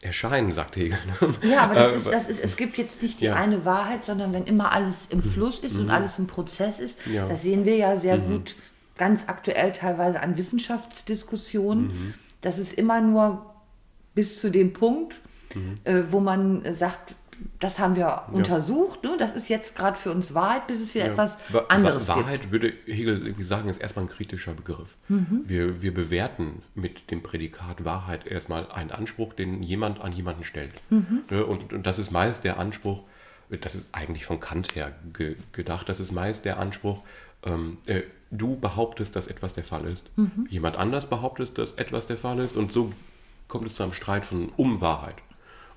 erscheinen, sagt Hegel. Ja, aber das ist, das ist, es gibt jetzt nicht die ja. eine Wahrheit, sondern wenn immer alles im Fluss ist mhm. und alles im Prozess ist, ja. das sehen wir ja sehr mhm. gut, ganz aktuell teilweise an Wissenschaftsdiskussionen, mhm. dass es immer nur bis zu dem Punkt, mhm. äh, wo man sagt, das haben wir ja. untersucht, ne? das ist jetzt gerade für uns Wahrheit, bis es wieder ja. etwas anderes Wahrheit, gibt. Wahrheit würde Hegel irgendwie sagen, ist erstmal ein kritischer Begriff. Mhm. Wir, wir bewerten mit dem Prädikat Wahrheit erstmal einen Anspruch, den jemand an jemanden stellt. Mhm. Ne? Und, und, das ist meist der Anspruch, das ist eigentlich von Kant her ge gedacht, das ist meist der Anspruch, ähm, äh, du behauptest, dass etwas der Fall ist. Mhm. Jemand anders behauptet, dass etwas der Fall ist und so kommt es zu einem Streit von um Wahrheit.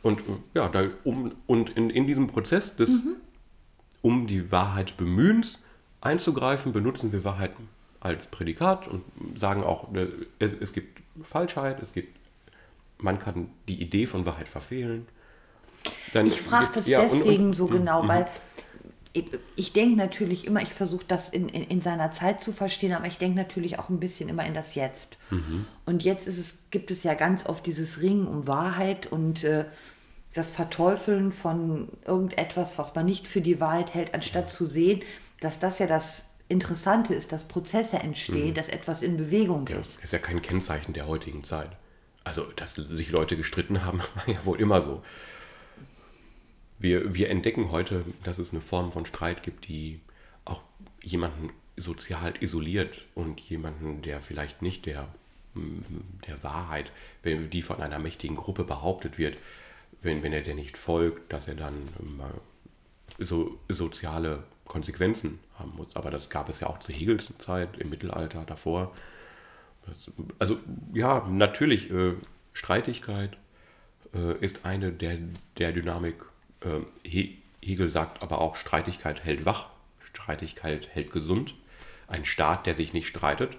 Und ja, da, um, und in, in diesem Prozess des, mhm. um die Wahrheit bemühens einzugreifen, benutzen wir Wahrheit als Prädikat und sagen auch, äh, es, es gibt Falschheit, es gibt, man kann die Idee von Wahrheit verfehlen. Dann ich frage das ja, deswegen und, und, so genau, mhm. weil ich, denke natürlich immer, ich versuche das in, in, in, seiner Zeit zu verstehen, aber ich denke natürlich auch ein bisschen immer in das Jetzt. Mhm. Und jetzt ist es, gibt es ja ganz oft dieses Ringen um Wahrheit und äh, das Verteufeln von irgendetwas, was man nicht für die Wahrheit hält, anstatt zu sehen, dass das ja das Interessante ist, dass Prozesse entstehen, mhm. dass etwas in Bewegung ja, ist. Ist ja kein Kennzeichen der heutigen Zeit. Also, dass sich Leute gestritten haben, war ja wohl immer so wir, wir entdecken heute, dass es eine Form von Streit gibt, die auch jemanden sozial isoliert und jemanden, der vielleicht nicht der, der Wahrheit, wenn die von einer mächtigen Gruppe behauptet wird, wenn, wenn er der nicht folgt, dass er dann so soziale Konsequenzen haben muss. Aber das gab es ja auch zu Hegels Zeit, im Mittelalter, davor. Also ja, natürlich, äh, Streitigkeit äh, ist eine der, der Dynamik ähm, Hegel sagt aber auch, Streitigkeit hält wach, Streitigkeit hält gesund. Ein Staat, der sich nicht streitet,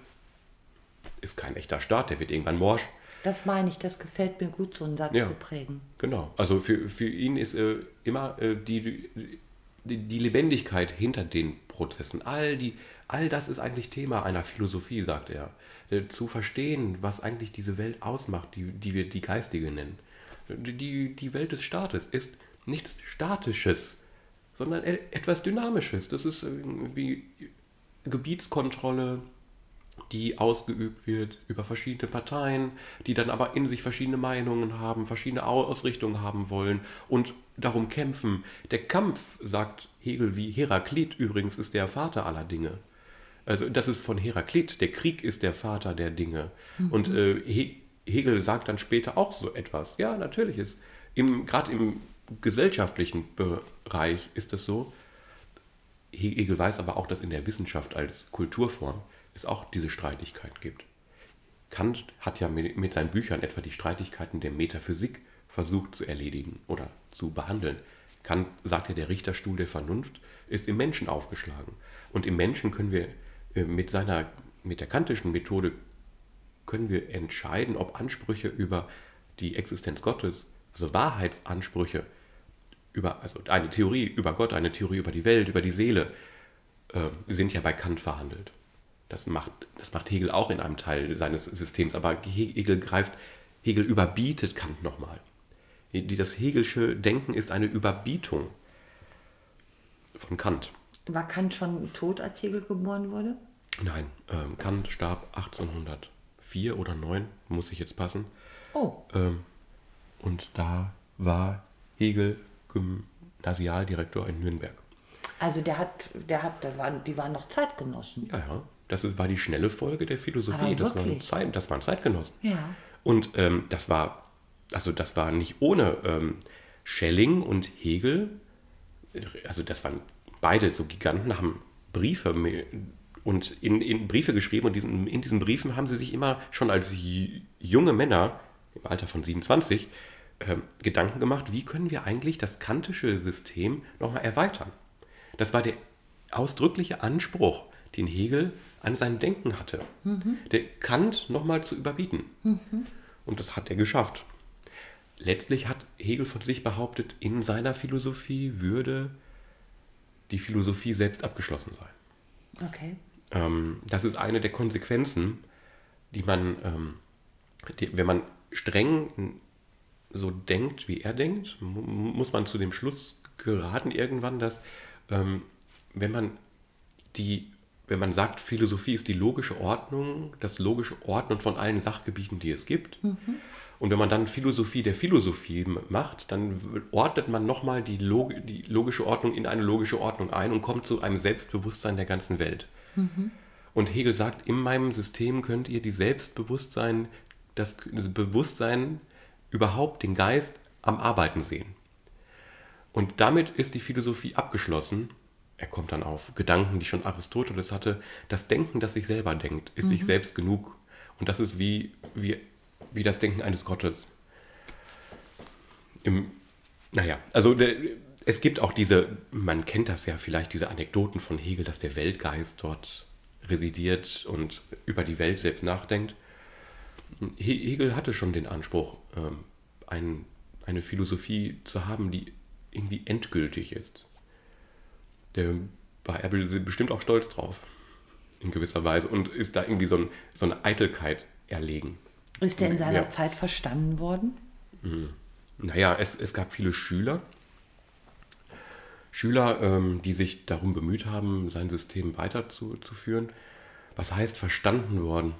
ist kein echter Staat, der wird irgendwann morsch. Das meine ich, das gefällt mir gut, so einen Satz ja, zu prägen. Genau, also für, für ihn ist äh, immer äh, die, die, die, Lebendigkeit hinter den Prozessen, all, die, all das ist eigentlich Thema einer Philosophie, sagt er. Äh, zu verstehen, was eigentlich diese Welt ausmacht, die, die wir die geistige nennen. Die, die Welt des Staates ist nichts Statisches, sondern e-, etwas Dynamisches. Das ist irgendwie Gebietskontrolle, die ausgeübt wird über verschiedene Parteien, die dann aber in sich verschiedene Meinungen haben, verschiedene Ausrichtungen haben wollen und darum kämpfen. Der Kampf, sagt Hegel, wie Heraklit übrigens, ist der Vater aller Dinge. Also das ist von Heraklit, der Krieg ist der Vater der Dinge. Mhm. Und äh, Hegel sagt dann später auch so etwas. Ja, natürlich ist gerade im gesellschaftlichen Bereich ist es so. Hegel weiß aber auch, dass in der Wissenschaft als Kulturform es auch diese Streitigkeit gibt. Kant hat ja mit seinen Büchern etwa die Streitigkeiten der Metaphysik versucht zu erledigen oder zu behandeln. Kant sagt ja, der Richterstuhl der Vernunft ist im Menschen aufgeschlagen. Und im Menschen können wir äh, mit seiner, mit der kantischen Methode können wir entscheiden, ob Ansprüche über die Existenz Gottes, also Wahrheitsansprüche, über, also eine Theorie über Gott, eine Theorie über die Welt, über die Seele, äh, sind ja bei Kant verhandelt. Das macht, das macht Hegel auch in einem Teil seines Systems, aber Hegel greift, Hegel überbietet Kant nochmal. Das Hegelsche Denken ist eine Überbietung von Kant. War Kant schon tot, als Hegel geboren wurde? Nein, ähm, Kant starb 1804 oder 9, muss ich jetzt passen. Oh. Ähm, und da war Hegel Gymnasialdirektor in Nürnberg. Also der hat, der hat, der war, die waren noch Zeitgenossen. Ja, ja. Das war die schnelle Folge der Philosophie. Das waren, Zeit, das waren Zeitgenossen. Ja. Und ähm, das war, also das war nicht ohne ähm, Schelling und Hegel. Also das waren beide so Giganten, haben Briefe und in, in Briefe geschrieben und diesen, in diesen Briefen haben sie sich immer schon als junge Männer im Alter von 27 äh, Gedanken gemacht, wie können wir eigentlich das kantische System nochmal erweitern. Das war der ausdrückliche Anspruch, den Hegel an sein Denken hatte, mhm. der Kant nochmal zu überbieten. Mhm. Und das hat er geschafft. Letztlich hat Hegel von sich behauptet, in seiner Philosophie würde die Philosophie selbst abgeschlossen sei. Okay. Ähm, das ist eine der Konsequenzen, die man, ähm, die, wenn man streng so denkt, wie er denkt, mu- muss man zu dem Schluss geraten irgendwann, dass ähm, wenn man die, wenn man sagt, Philosophie ist die logische Ordnung, das logische Ordnen von allen Sachgebieten, die es gibt, und wenn man dann Philosophie der Philosophie macht, dann ordnet man nochmal die, Log die logische Ordnung in eine logische Ordnung ein und kommt zu einem Selbstbewusstsein der ganzen Welt. Und Hegel sagt, in meinem System könnt ihr die Selbstbewusstsein, das, das Bewusstsein überhaupt, den Geist am Arbeiten sehen. Und damit ist die Philosophie abgeschlossen. Er kommt dann auf Gedanken, die schon Aristoteles hatte. Das Denken, das sich selber denkt, ist sich selbst genug. Und das ist wie, wie, wie das Denken eines Gottes. Im, naja, also der, es gibt auch diese, man kennt das ja vielleicht, diese Anekdoten von Hegel, dass der Weltgeist dort residiert und über die Welt selbst nachdenkt. He- Hegel hatte schon den Anspruch, ähm, ein, eine Philosophie zu haben, die irgendwie endgültig ist. Der war er be- bestimmt auch stolz drauf, in gewisser Weise, und ist da irgendwie so, ein, so eine Eitelkeit erlegen. Ist der in seiner Ja. Zeit verstanden worden? Naja, es, es gab viele Schüler, Schüler, ähm, die sich darum bemüht haben, sein System weiterzuführen. Was heißt verstanden worden?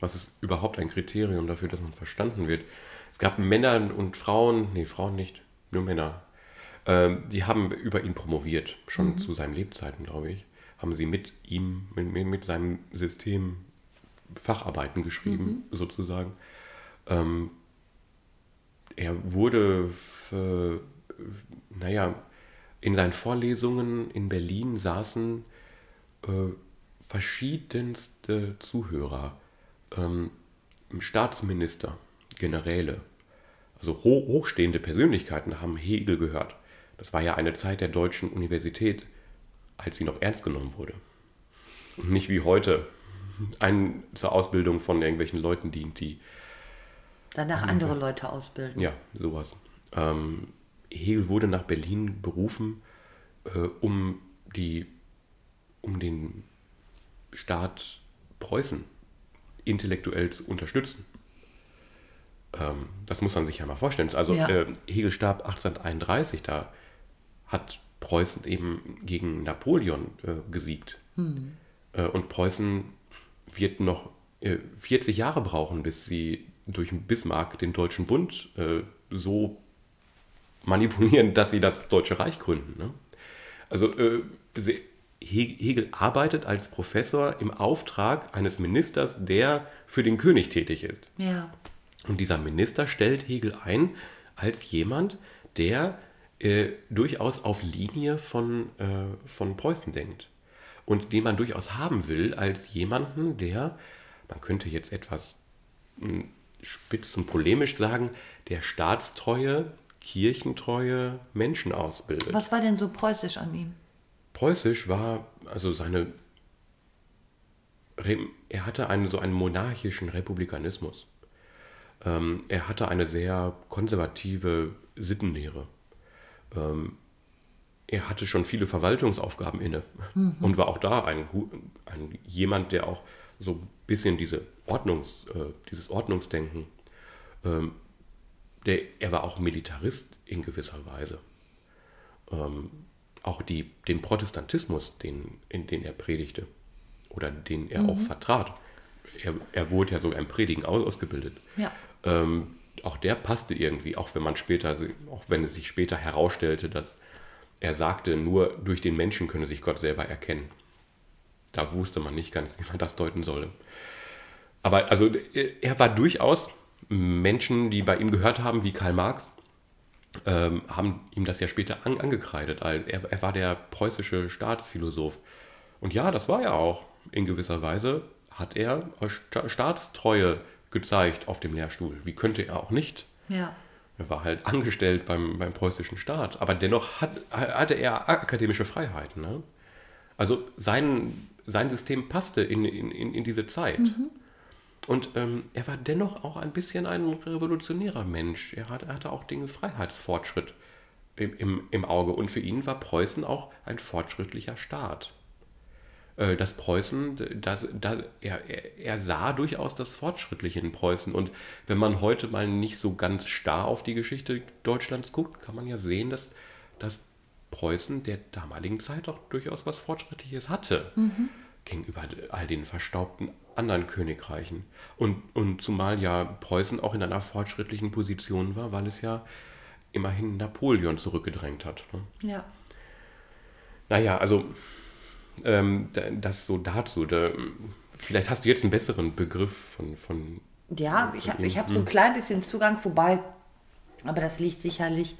Was ist überhaupt ein Kriterium dafür, dass man verstanden wird? Es gab Männer und Frauen, nee, Frauen nicht, nur Männer, ähm, die haben über ihn promoviert, schon zu seinen Lebzeiten, glaube ich. Haben sie mit ihm, mit, mit seinem System Facharbeiten geschrieben, sozusagen. Ähm, er wurde, für, naja, in seinen Vorlesungen in Berlin saßen äh, verschiedenste Zuhörer, ähm, Staatsminister, Generäle, also ho hochstehende Persönlichkeiten haben Hegel gehört. Das war ja eine Zeit der deutschen Universität, als sie noch ernst genommen wurde. Und nicht wie heute ein zur Ausbildung von irgendwelchen Leuten dient, die Danach andere Leute ausbilden. ja, sowas. Ähm, Hegel wurde nach Berlin berufen, äh, um, die, um den Staat Preußen intellektuell zu unterstützen. Ähm, das muss man sich ja mal vorstellen. Also Ja. äh, Hegel starb 1831, da hat Preußen eben gegen Napoleon äh, gesiegt. Äh, und Preußen wird noch äh, 40 Jahre brauchen, bis sie durch Bismarck den Deutschen Bund äh, so manipulieren, dass sie das Deutsche Reich gründen. Ne? Also äh, Hegel arbeitet als Professor im Auftrag eines Ministers, der für den König tätig ist. Ja. Und dieser Minister stellt Hegel ein als jemand, der äh, durchaus auf Linie von, äh, von Preußen denkt. Und den man durchaus haben will als jemanden, der, man könnte jetzt etwas mh, spitz und polemisch sagen, der staatstreue, kirchentreue Menschen ausbildet. Was war denn so preußisch an ihm? Preußisch war also seine. Er hatte einen, so einen monarchischen Republikanismus. Ähm, er hatte eine sehr konservative Sittenlehre. Ähm, er hatte schon viele Verwaltungsaufgaben inne und war auch da ein, ein jemand, der auch so ein bisschen diese Ordnungs, äh, dieses Ordnungsdenken, ähm, der, er war auch Militarist in gewisser Weise ähm, auch die, den Protestantismus, den, in den er predigte oder den er auch vertrat. Er, er wurde ja sogar im Predigen aus, ausgebildet. Ja. Ähm, auch der passte irgendwie, auch wenn man später, auch wenn es sich später herausstellte, dass er sagte, nur durch den Menschen könne sich Gott selber erkennen. Da wusste man nicht ganz, wie man das deuten solle. Aber also er war durchaus Menschen, die bei ihm gehört haben, wie Karl Marx, ähm, haben ihm das ja später an, angekreidet. Er, er war der preußische Staatsphilosoph. Und ja, das war er auch. In gewisser Weise hat er Sta Staatstreue gezeigt auf dem Lehrstuhl. Wie könnte er auch nicht? Ja. Er war halt angestellt beim, beim preußischen Staat, aber dennoch hat, hatte er akademische Freiheiten. Ne? Also sein, sein System passte in, in, in in diese Zeit. Und ähm, er war dennoch auch ein bisschen ein revolutionärer Mensch. Er, hat, er hatte auch den Freiheitsfortschritt im, im, im Auge. Und für ihn war Preußen auch ein fortschrittlicher Staat. Äh, Das Preußen, das, das, er, er, sah durchaus das Fortschrittliche in Preußen. Und wenn man heute mal nicht so ganz starr auf die Geschichte Deutschlands guckt, kann man ja sehen, dass, dass Preußen der damaligen Zeit auch durchaus was Fortschrittliches hatte. Gegenüber all den verstaubten anderen Königreichen. Und, und zumal ja Preußen auch in einer fortschrittlichen Position war, weil es ja immerhin Napoleon zurückgedrängt hat. Ne? Ja. Naja, also ähm, da- das so dazu. Da, vielleicht hast du jetzt einen besseren Begriff von, von Ja, ich habe hab so ein klein bisschen Zugang, wobei, aber das liegt sicherlich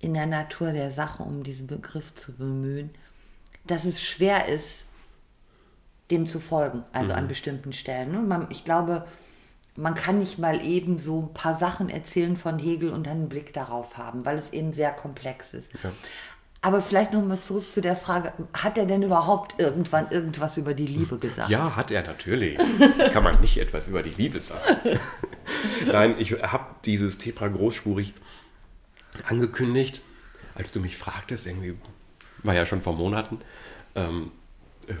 in der Natur der Sache, um diesen Begriff zu bemühen, dass es schwer ist, dem zu folgen, also an bestimmten Stellen. ne? Man, ich glaube, man kann nicht mal eben so ein paar Sachen erzählen von Hegel und dann einen Blick darauf haben, weil es eben sehr komplex ist. Aber vielleicht nochmal zurück zu der Frage, hat er denn überhaupt irgendwann irgendwas über die Liebe gesagt? Ja, hat er natürlich. Kann man nicht etwas über die Liebe sagen. Nein, ich habe dieses Thema großspurig angekündigt, als du mich fragtest, irgendwie war ja schon vor Monaten, ähm, äh,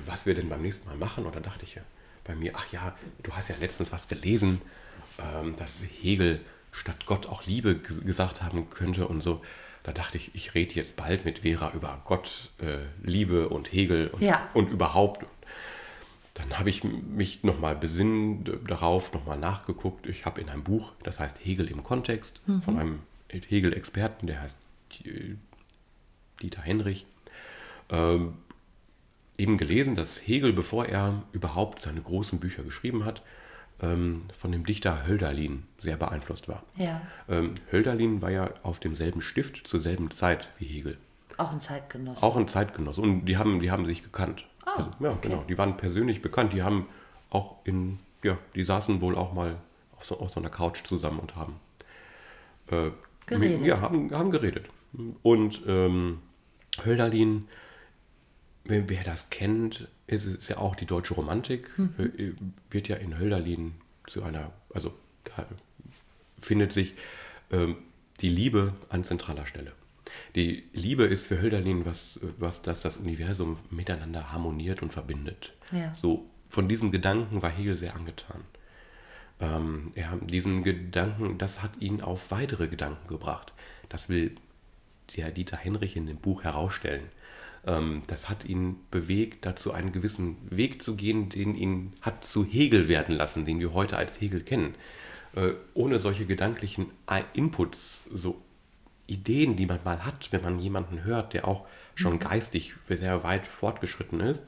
was wir denn beim nächsten Mal machen. Und dann dachte ich ja bei mir, ach ja, du hast ja letztens was gelesen, ähm, dass Hegel statt Gott auch Liebe ges- gesagt haben könnte und so. Da dachte ich, ich rede jetzt bald mit Vera über Gott, äh, Liebe und Hegel und, Ja. und überhaupt. Dann habe ich mich nochmal besinnt darauf, nochmal nachgeguckt. Ich habe in einem Buch, das heißt Hegel im Kontext, von einem Hegel-Experten, der heißt äh, Dieter Henrich, ähm, eben gelesen, dass Hegel, bevor er überhaupt seine großen Bücher geschrieben hat, ähm, von dem Dichter Hölderlin sehr beeinflusst war. Ja. Ähm, Hölderlin war ja auf demselben Stift zur selben Zeit wie Hegel. Auch ein Zeitgenosse. Auch ein Zeitgenosse. Und die haben, die haben sich gekannt. Ah, also, ja, okay. genau. Die waren persönlich bekannt. Die haben auch in, ja, die saßen wohl auch mal auf so, auf so einer Couch zusammen und haben äh, Geredet. Ja, haben, haben geredet. Und ähm, Hölderlin, wer, wer das kennt, ist, ist ja auch die deutsche Romantik, äh, wird ja in Hölderlin zu einer, also da findet sich ähm, die Liebe an zentraler Stelle. Die Liebe ist für Hölderlin was, was das, das Universum miteinander harmoniert und verbindet. Ja. So, von diesem Gedanken war Hegel sehr angetan. Ähm, er hat diesen Gedanken, das hat ihn auf weitere Gedanken gebracht. Das will der Dieter Henrich in dem Buch herausstellen. Ähm, das hat ihn bewegt, dazu einen gewissen Weg zu gehen, den ihn hat zu Hegel werden lassen, den wir heute als Hegel kennen. Äh, ohne solche gedanklichen Inputs, so Ideen, die man mal hat, wenn man jemanden hört, der auch schon geistig sehr weit fortgeschritten ist,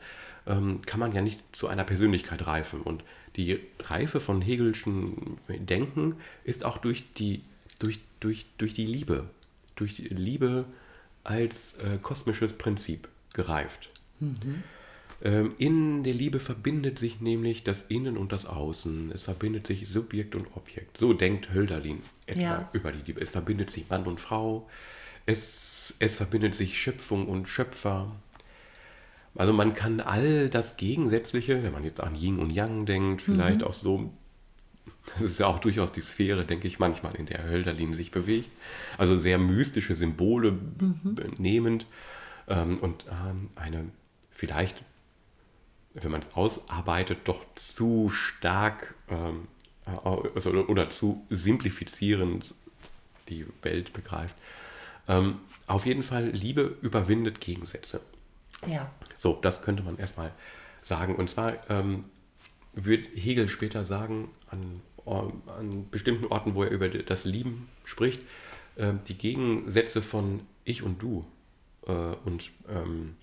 ähm, kann man ja nicht zu einer Persönlichkeit reifen. Und die Reife von Hegelschen Denken ist auch durch die, durch, durch, durch die Liebe, durch die Liebe als äh, kosmisches Prinzip gereift. Ähm, in der Liebe verbindet sich nämlich das Innen und das Außen. Es verbindet sich Subjekt und Objekt. So denkt Hölderlin etwa Ja. über die Liebe. Es verbindet sich Mann und Frau. Es, es verbindet sich Schöpfung und Schöpfer. Also man kann all das Gegensätzliche, wenn man jetzt an Yin und Yang denkt, vielleicht auch so, das ist ja auch durchaus die Sphäre, denke ich manchmal, in der Hölderlin sich bewegt. Also sehr mystische Symbole b- nehmend ähm, und ähm, eine vielleicht, wenn man es ausarbeitet, doch zu stark ähm, äh, also, oder zu simplifizierend die Welt begreift. Ähm, auf jeden Fall, Liebe überwindet Gegensätze. Ja. So, das könnte man erstmal sagen. Und zwar ähm, wird Hegel später sagen, an, an bestimmten Orten, wo er über das Lieben spricht, äh, die Gegensätze von ich und du. Äh, und ähm,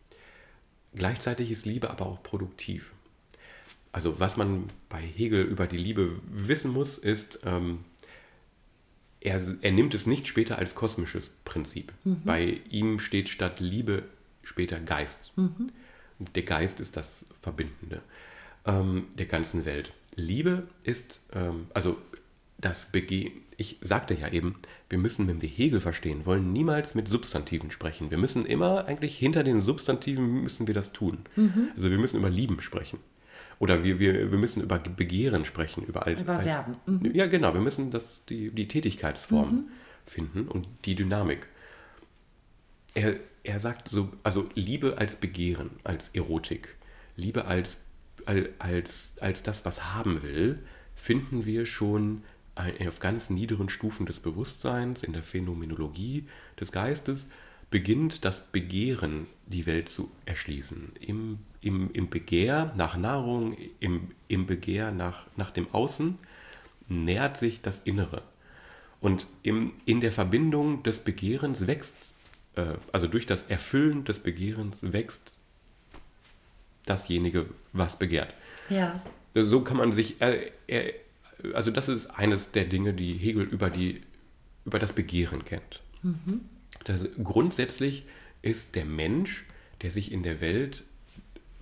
gleichzeitig ist Liebe aber auch produktiv. Also was man bei Hegel über die Liebe wissen muss, ist, ähm, er, er nimmt es nicht später als kosmisches Prinzip. Bei ihm steht statt Liebe später Geist. Und Der Geist ist das Verbindende ähm, der ganzen Welt. Liebe ist, ähm, also das Bege ich sagte ja eben, wir müssen, wenn wir Hegel verstehen wollen, niemals mit Substantiven sprechen. Wir müssen immer eigentlich hinter den Substantiven müssen wir das tun. Also wir müssen über Lieben sprechen. Oder wir, wir, wir müssen über Begehren sprechen, über all, Über all, Verben. Ja, genau. Wir müssen das, die, die Tätigkeitsform finden und die Dynamik. er, er sagt so, also Liebe als Begehren, als Erotik, Liebe als, als, als das, was haben will, finden wir schon auf ganz niederen Stufen des Bewusstseins, in der Phänomenologie des Geistes, beginnt das Begehren, die Welt zu erschließen. Im, im, im Begehr nach Nahrung, im, im Begehr nach, nach dem Außen nährt sich das Innere. Und im, in der Verbindung des Begehrens wächst, äh, also durch das Erfüllen des Begehrens wächst dasjenige, was begehrt. Ja. So kann man sich, äh, äh, also das ist eines der Dinge, die Hegel über, die, über das Begehren kennt. Mhm. Das, grundsätzlich ist der Mensch, der sich in der Welt,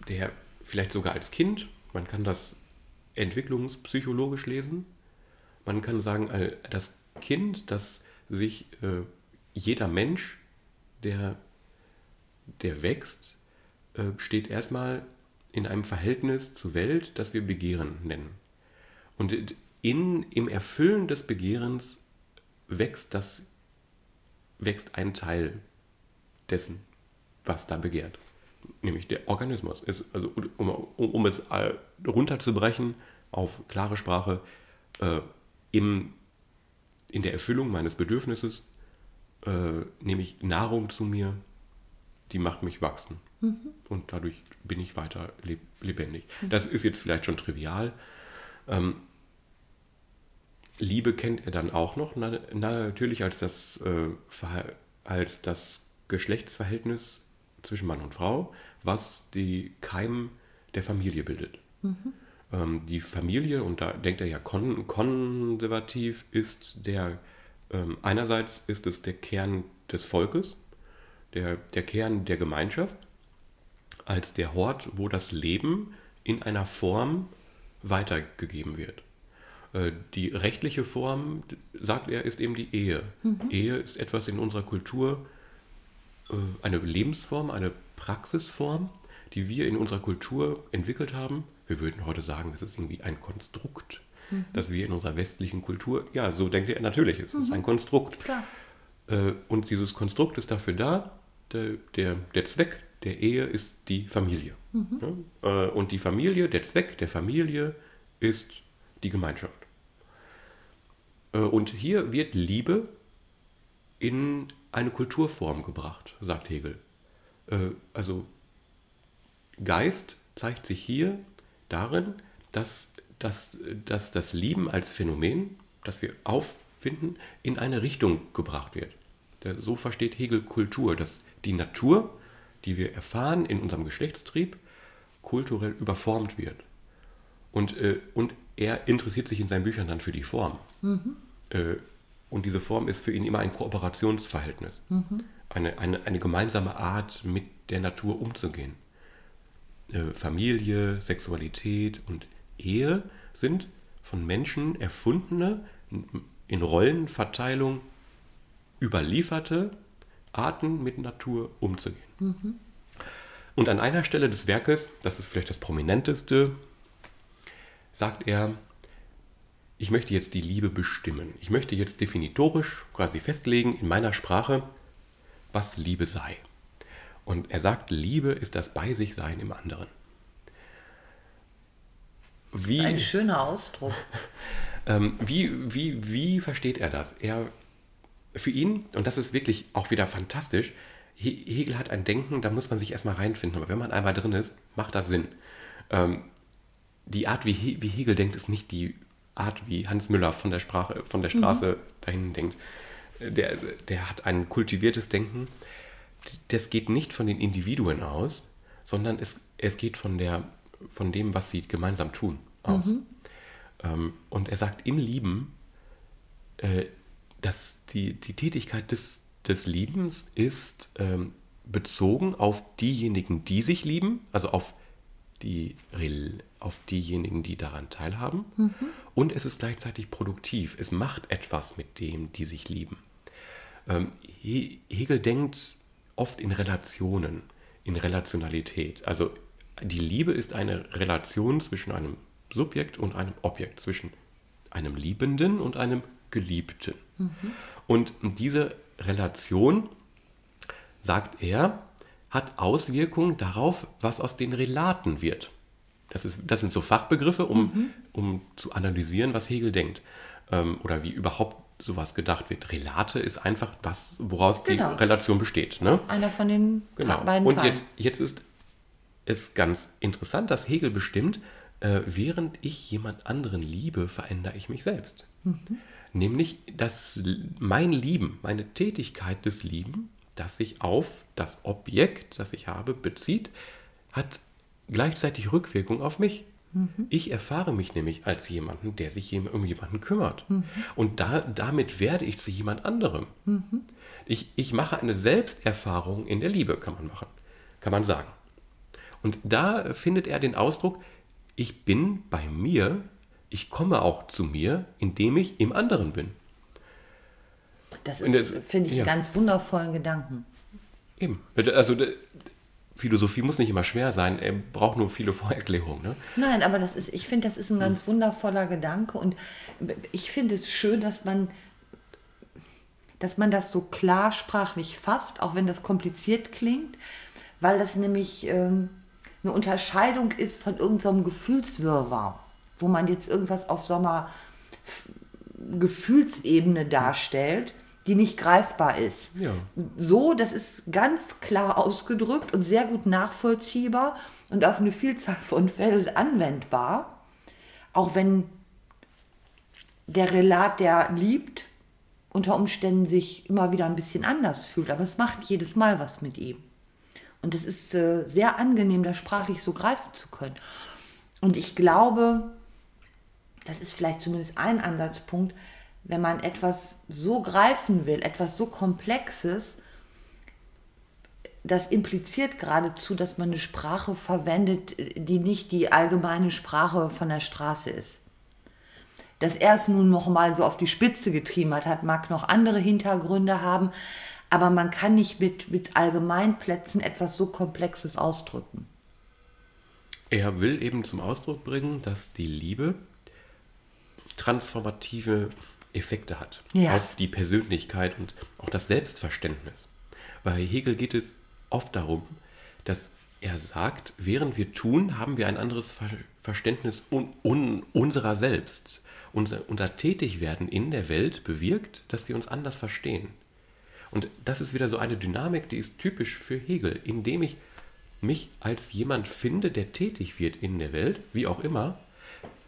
der vielleicht sogar als Kind, man kann das entwicklungspsychologisch lesen, man kann sagen, das Kind, das sich äh, jeder Mensch, der, der wächst, äh, steht erstmal in einem Verhältnis zur Welt, das wir Begehren nennen. Und in, im Erfüllen des Begehrens wächst, das, wächst ein Teil dessen, was da begehrt. Nämlich der Organismus. Ist, also, um, um, um es äh, runterzubrechen auf klare Sprache, äh, im, in der Erfüllung meines Bedürfnisses äh, nehme ich Nahrung zu mir, die macht mich wachsen. Mhm. Und dadurch bin ich weiter lebendig. Mhm. Das ist jetzt vielleicht schon trivial. Ähm, Liebe kennt er dann auch noch, na, natürlich als das, äh, als das Geschlechtsverhältnis zwischen Mann und Frau, was die Keim der Familie bildet. Mhm. Ähm, die Familie, und da denkt er ja kon konservativ, ist der, ähm, einerseits ist es der Kern des Volkes, der, der Kern der Gemeinschaft, als der Hort, wo das Leben in einer Form weitergegeben wird. Äh, die rechtliche Form, sagt er, ist eben die Ehe. Mhm. Ehe ist etwas in unserer Kultur, äh, eine Lebensform, eine Praxisform, die wir in unserer Kultur entwickelt haben. Wir würden heute sagen, das ist irgendwie ein Konstrukt, mhm. das wir in unserer westlichen Kultur, ja, so denkt er natürlich, es mhm. ist ein Konstrukt. Klar. Äh, und dieses Konstrukt ist dafür da, der, der, der Zweck der Ehe ist die Familie. Mhm. Und die Familie, der Zweck der Familie ist die Gemeinschaft. Und hier wird Liebe in eine Kulturform gebracht, sagt Hegel. Also Geist zeigt sich hier darin, dass, dass, dass das Lieben als Phänomen, das wir auffinden, in eine Richtung gebracht wird. So versteht Hegel Kultur, dass die Natur, die wir erfahren in unserem Geschlechtstrieb, kulturell überformt wird. Und, äh, und er interessiert sich in seinen Büchern dann für die Form. Mhm. Äh, und diese Form ist für ihn immer ein Kooperationsverhältnis. Mhm. Eine, eine, eine gemeinsame Art, mit der Natur umzugehen. Äh, Familie, Sexualität und Ehe sind von Menschen erfundene, in Rollenverteilung überlieferte Arten mit Natur umzugehen. Mhm. Und an einer Stelle des Werkes, das ist vielleicht das prominenteste, sagt er, ich möchte jetzt die Liebe bestimmen. Ich möchte jetzt definitorisch quasi festlegen in meiner Sprache, was Liebe sei. Und er sagt, Liebe ist das Bei sich Sein im anderen. Wie, ein schöner Ausdruck. ähm, wie, wie, wie versteht er das? Er, für ihn, und das ist wirklich auch wieder fantastisch, Hegel hat ein Denken, da muss man sich erstmal reinfinden. Aber wenn man einmal drin ist, macht das Sinn. Ähm, die Art, wie, He wie, Hegel denkt, ist nicht die Art, wie Hans Müller von der, Sprache, von der Straße mhm. dahin denkt. Der, der hat ein kultiviertes Denken das geht nicht von den Individuen aus, sondern es, es geht von, der, von dem, was sie gemeinsam tun, aus. Mhm. Ähm, und er sagt im Lieben, äh, dass die, die Tätigkeit des, des Liebens ist ähm, bezogen auf diejenigen, die sich lieben, also auf, die, auf diejenigen, die daran teilhaben. Mhm. Und es ist gleichzeitig produktiv. Es macht etwas mit dem, die sich lieben. Ähm, Hegel denkt oft in Relationen, in Relationalität. Also die Liebe ist eine Relation zwischen einem Subjekt und einem Objekt, zwischen einem Liebenden und einem Geliebten. Mhm. Und diese Relation sagt er, hat Auswirkungen darauf, was aus den Relaten wird. Das, ist, das sind so Fachbegriffe, um, um zu analysieren, was Hegel denkt. Ähm, oder wie überhaupt sowas gedacht wird. Relate ist einfach was, woraus Genau. die Relation besteht. Ne? Einer von den Genau. beiden Und jetzt, jetzt ist es ganz interessant, dass Hegel bestimmt, äh, während ich jemand anderen liebe, verändere ich mich selbst. Nämlich, dass L- mein Lieben, meine Tätigkeit des Lieben, das sich auf das Objekt, das ich habe, bezieht, hat gleichzeitig Rückwirkung auf mich. Ich erfahre mich nämlich als jemanden, der sich um jemanden kümmert. Und da, damit werde ich zu jemand anderem. Ich, ich mache eine Selbsterfahrung in der Liebe, kann man machen, kann man sagen. Und da findet er den Ausdruck, ich bin bei mir, ich komme auch zu mir, indem ich im anderen bin. Das ist, finde ich, ja. einen ganz wundervollen Gedanken. Eben. Also Philosophie muss nicht immer schwer sein, er braucht nur viele Vorerklärungen. Ne? Nein, aber das ist, ich finde, das ist ein ganz wundervoller Gedanke und ich finde es schön, dass man, dass man das so klarsprachlich fasst, auch wenn das kompliziert klingt, weil das nämlich ähm, eine Unterscheidung ist von irgendeinem Gefühlswirrwarr, wo man jetzt irgendwas auf so einer Gefühlsebene darstellt, die nicht greifbar ist. Ja. So, das ist ganz klar ausgedrückt und sehr gut nachvollziehbar und auf eine Vielzahl von Fällen anwendbar. Auch wenn der Relat, der liebt, unter Umständen sich immer wieder ein bisschen anders fühlt. Aber es macht jedes Mal was mit ihm. Und es ist äh, sehr angenehm, das sprachlich so greifen zu können. Und ich glaube, das ist vielleicht zumindest ein Ansatzpunkt, wenn man etwas so greifen will, etwas so Komplexes, das impliziert geradezu, dass man eine Sprache verwendet, die nicht die allgemeine Sprache von der Straße ist. Dass er es nun noch mal so auf die Spitze getrieben hat, hat mag noch andere Hintergründe haben, aber man kann nicht mit, mit Allgemeinplätzen etwas so Komplexes ausdrücken. Er will eben zum Ausdruck bringen, dass die Liebe transformative Effekte hat Ja. auf die Persönlichkeit und auch das Selbstverständnis. Bei Hegel geht es oft darum, dass er sagt, während wir tun, haben wir ein anderes Ver Verständnis un un unserer selbst. Unser, unser Tätigwerden in der Welt bewirkt, dass wir uns anders verstehen. Und das ist wieder so eine Dynamik, die ist typisch für Hegel, indem ich mich als jemand finde, der tätig wird in der Welt, wie auch immer,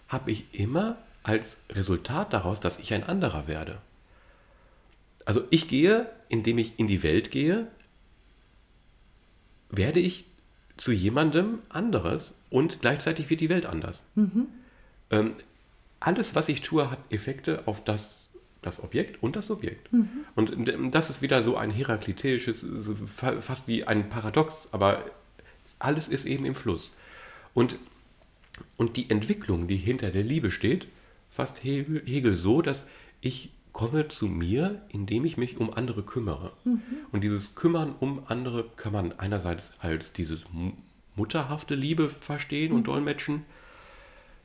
habe ich immer als Resultat daraus, dass ich ein anderer werde. Also ich gehe, indem ich in die Welt gehe, werde ich zu jemandem anderes und gleichzeitig wird die Welt anders. Ähm, alles, was ich tue, hat Effekte auf das, das Objekt und das Subjekt. Und ähm, das ist wieder so ein so fa- fast wie ein Paradox, aber alles ist eben im Fluss. Und, und die Entwicklung, die hinter der Liebe steht, fasst Hegel, Hegel so, dass ich komme zu mir, indem ich mich um andere kümmere. Und dieses Kümmern um andere kann man einerseits als diese mu- mutterhafte Liebe verstehen und dolmetschen,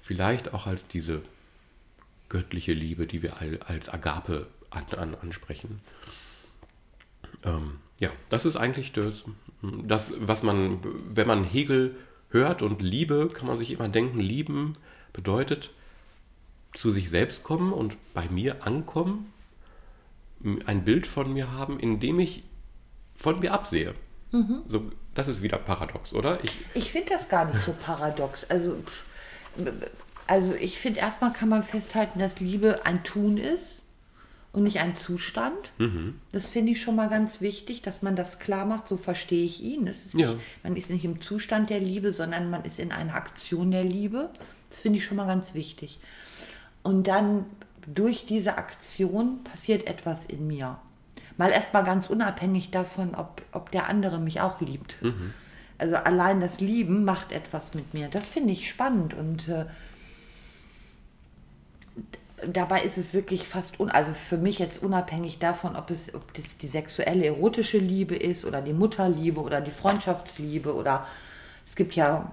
vielleicht auch als diese göttliche Liebe, die wir al- als Agape an, an, ansprechen. Ähm, ja, das ist eigentlich das, das, was man, wenn man Hegel hört und Liebe, kann man sich immer denken, lieben bedeutet zu sich selbst kommen und bei mir ankommen, ein Bild von mir haben, in dem ich von mir absehe. So, das ist wieder paradox, oder? Ich, Ich finde das gar nicht so paradox. Also, also ich finde, erstmal kann man festhalten, dass Liebe ein Tun ist und nicht ein Zustand. Das finde ich schon mal ganz wichtig, dass man das klar macht. So verstehe ich ihn. Ist Ja. nicht, man ist nicht im Zustand der Liebe, sondern man ist in einer Aktion der Liebe. Das finde ich schon mal ganz wichtig. Und dann durch diese Aktion passiert etwas in mir. Mal erstmal ganz unabhängig davon, ob, ob der andere mich auch liebt. Also allein das Lieben macht etwas mit mir. Das finde ich spannend und äh, dabei ist es wirklich fast, un also für mich jetzt unabhängig davon, ob es ob das die sexuelle erotische Liebe ist oder die Mutterliebe oder die Freundschaftsliebe oder es gibt ja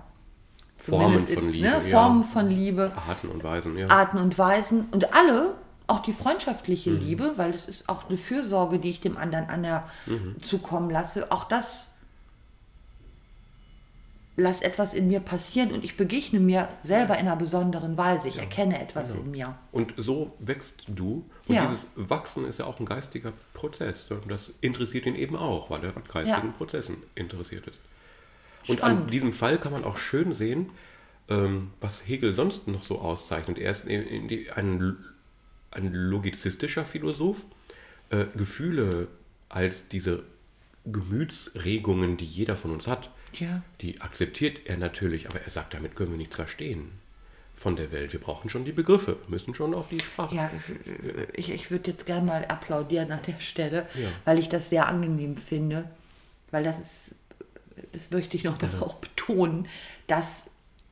Formen von Liebe, ne, ja. Formen von Liebe. Arten und Weisen, ja. Arten und Weisen und alle auch die freundschaftliche Liebe, weil es ist auch eine Fürsorge, die ich dem anderen an der zukommen lasse. Auch das lass etwas in mir passieren und ich begegne mir selber in einer besonderen Weise. Ich erkenne etwas in mir. Und so wächst du. Und Ja. dieses Wachsen ist ja auch ein geistiger Prozess. Und das interessiert ihn eben auch, weil er an geistigen Ja. Prozessen interessiert ist. Und an Spannend. diesem Fall kann man auch schön sehen, ähm, was Hegel sonst noch so auszeichnet. Er ist die, ein, ein logizistischer Philosoph. Äh, Gefühle als diese Gemütsregungen, die jeder von uns hat, Ja. die akzeptiert er natürlich, aber er sagt, damit können wir nichts verstehen von der Welt. Wir brauchen schon die Begriffe, müssen schon auf die Sprache. Ja, ich, ich würde jetzt gerne mal applaudieren an der Stelle, Ja. weil ich das sehr angenehm finde. Weil das ist, das möchte ich noch mal auch betonen, das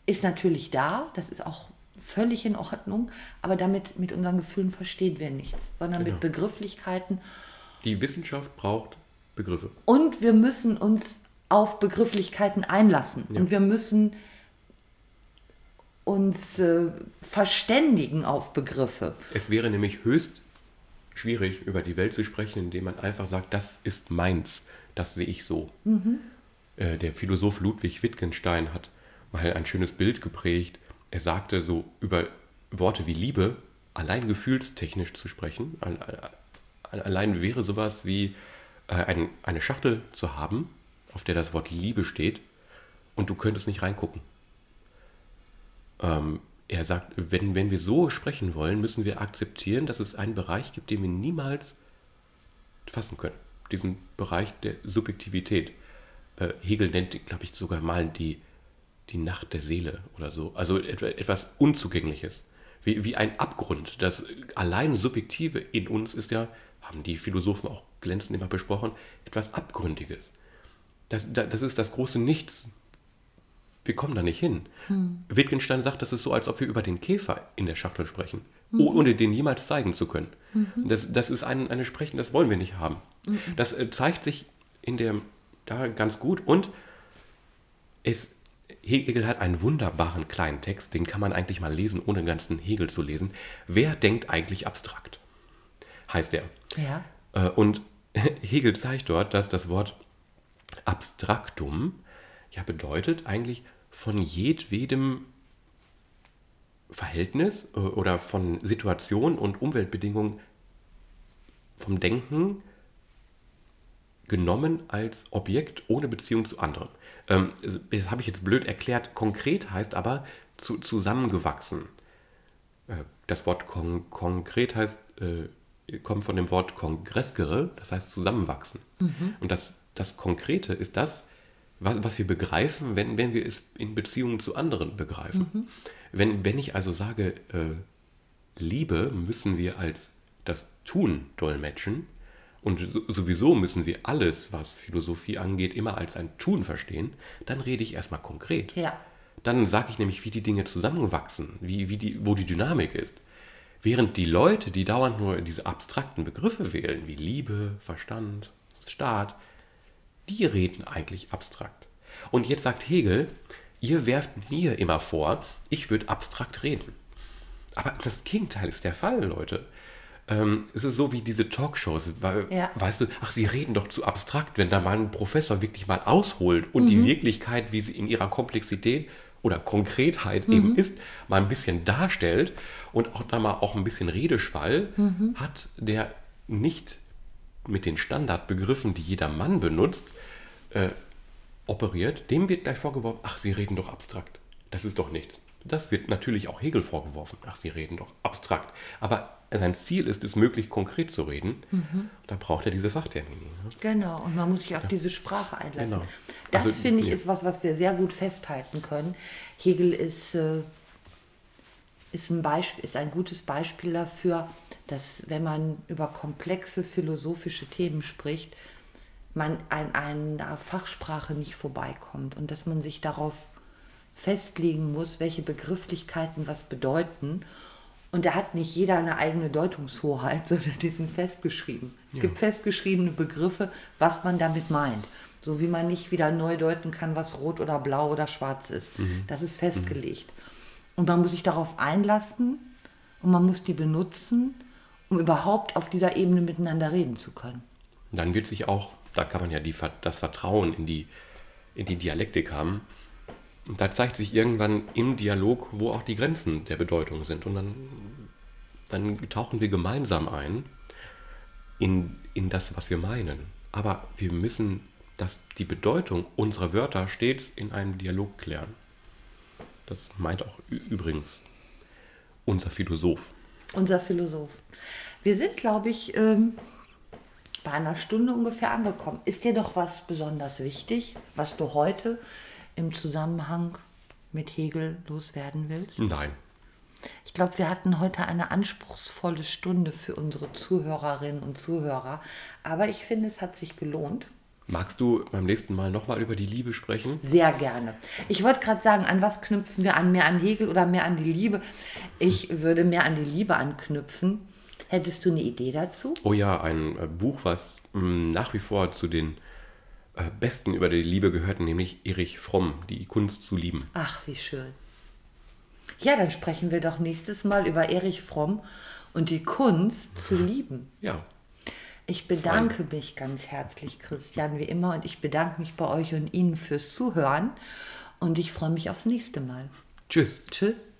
ist natürlich da, das ist auch völlig in Ordnung, aber damit mit unseren Gefühlen verstehen wir nichts, sondern mit Genau. Begrifflichkeiten. Die Wissenschaft braucht Begriffe. Und wir müssen uns auf Begrifflichkeiten einlassen. Und wir müssen uns äh, verständigen auf Begriffe. Es wäre nämlich höchst schwierig, über die Welt zu sprechen, indem man einfach sagt, das ist meins, das sehe ich so. Äh, der Philosoph Ludwig Wittgenstein hat mal ein schönes Bild geprägt. Er sagte so über Worte wie Liebe, allein gefühlstechnisch zu sprechen, al- al- allein wäre sowas wie äh, ein, eine Schachtel zu haben, auf der das Wort Liebe steht, und du könntest nicht reingucken. Ähm, er sagt, wenn, wenn wir so sprechen wollen, müssen wir akzeptieren, dass es einen Bereich gibt, den wir niemals fassen können. Diesen Bereich der Subjektivität. Äh, Hegel nennt, glaube ich, sogar mal die, die Nacht der Seele oder so. Also etwa, etwas Unzugängliches. Wie, wie ein Abgrund. Das allein Subjektive in uns ist ja, haben die Philosophen auch glänzend immer besprochen, etwas Abgründiges. Das, da- das ist das große Nichts. Wir kommen da nicht hin. Wittgenstein sagt, das ist so, als ob wir über den Käfer in der Schachtel sprechen, oh- ohne den jemals zeigen zu können. Das, das ist ein, eine Sprechen, das wollen wir nicht haben. Das äh, zeigt sich in der, da ganz gut und es, Hegel hat einen wunderbaren kleinen Text, den kann man eigentlich mal lesen, ohne den ganzen Hegel zu lesen. Wer denkt eigentlich abstrakt? Heißt er. Ja. Äh, Und Hegel zeigt dort, dass das Wort Abstraktum ja bedeutet eigentlich von jedwedem Verhältnis äh, oder von Situation und Umweltbedingungen vom Denken genommen als Objekt ohne Beziehung zu anderem. Ähm, das habe ich jetzt blöd erklärt. Konkret heißt aber zu, zusammengewachsen. Äh, Das Wort kon konkret heißt, äh, kommt von dem Wort kongressgere, das heißt zusammenwachsen. Und das, das Konkrete ist das, was, was wir begreifen, wenn, wenn wir es in Beziehung zu anderen begreifen. Wenn, wenn ich also sage, äh, Liebe müssen wir als das Tun dolmetschen und so, sowieso müssen wir alles, was Philosophie angeht, immer als ein Tun verstehen, dann rede ich erstmal konkret. Ja. Dann sage ich nämlich, wie die Dinge zusammenwachsen, wie, wie die, wo die Dynamik ist. Während die Leute, die dauernd nur diese abstrakten Begriffe wählen, wie Liebe, Verstand, Staat, die reden eigentlich abstrakt. Und jetzt sagt Hegel, ihr werft mir immer vor, ich würde abstrakt reden. Aber das Gegenteil ist der Fall, Leute. Ähm, es ist so wie diese Talkshows, weil, Ja. weißt du, ach, sie reden doch zu abstrakt, wenn da mal ein Professor wirklich mal ausholt und die Wirklichkeit, wie sie in ihrer Komplexität oder Konkretheit eben ist, mal ein bisschen darstellt und auch da mal auch ein bisschen Redeschwall hat, der nicht mit den Standardbegriffen, die jeder Mann benutzt, äh, operiert, dem wird gleich vorgeworfen, ach, Sie reden doch abstrakt. Das ist doch nichts. Das wird natürlich auch Hegel vorgeworfen, ach, Sie reden doch abstrakt. Aber sein Ziel ist es, möglichst konkret zu reden. Da braucht er diese Fachtermini. Ne? Genau, und man muss sich auf diese Sprache einlassen. Genau. Das Also, finde ich ja. ist was, was wir sehr gut festhalten können. Hegel ist, äh, ist, ein Beispiel, ist ein gutes Beispiel dafür, dass wenn man über komplexe philosophische Themen spricht, man an einer Fachsprache nicht vorbeikommt und dass man sich darauf festlegen muss, welche Begrifflichkeiten was bedeuten. Und da hat nicht jeder eine eigene Deutungshoheit, sondern die sind festgeschrieben. Es gibt festgeschriebene Begriffe, was man damit meint. So wie man nicht wieder neu deuten kann, was rot oder blau oder schwarz ist. Das ist festgelegt. Und man muss sich darauf einlassen und man muss die benutzen um überhaupt auf dieser Ebene miteinander reden zu können. Dann wird sich auch, da kann man ja die, das Vertrauen in die, in die Dialektik haben. Da zeigt sich irgendwann im Dialog, wo auch die Grenzen der Bedeutung sind. Und dann, dann tauchen wir gemeinsam ein in, in das, was wir meinen. Aber wir müssen das, die Bedeutung unserer Wörter stets in einem Dialog klären. Das meint auch übrigens unser Philosoph. Unser Philosoph. Wir sind, glaube ich, ähm, bei einer Stunde ungefähr angekommen. Ist dir doch was besonders wichtig, was du heute im Zusammenhang mit Hegel loswerden willst? Nein. Ich glaube, wir hatten heute eine anspruchsvolle Stunde für unsere Zuhörerinnen und Zuhörer. Aber ich finde, es hat sich gelohnt. Magst du beim nächsten Mal nochmal über die Liebe sprechen? Sehr gerne. Ich wollte gerade sagen, an was knüpfen wir an? Mehr an Hegel oder mehr an die Liebe? Ich würde mehr an die Liebe anknüpfen. Hättest du eine Idee dazu? Oh ja, ein äh, Buch, was mh, mm, nach wie vor zu den Besten über die Liebe gehört, nämlich Erich Fromm, die Kunst zu lieben. Ach, wie schön. Ja, dann sprechen wir doch nächstes Mal über Erich Fromm und die Kunst zu lieben. Ja. Ich bedanke Fein. mich ganz herzlich, Christian, wie immer, und ich bedanke mich bei euch und Ihnen fürs Zuhören und ich freue mich aufs nächste Mal. Tschüss. Tschüss.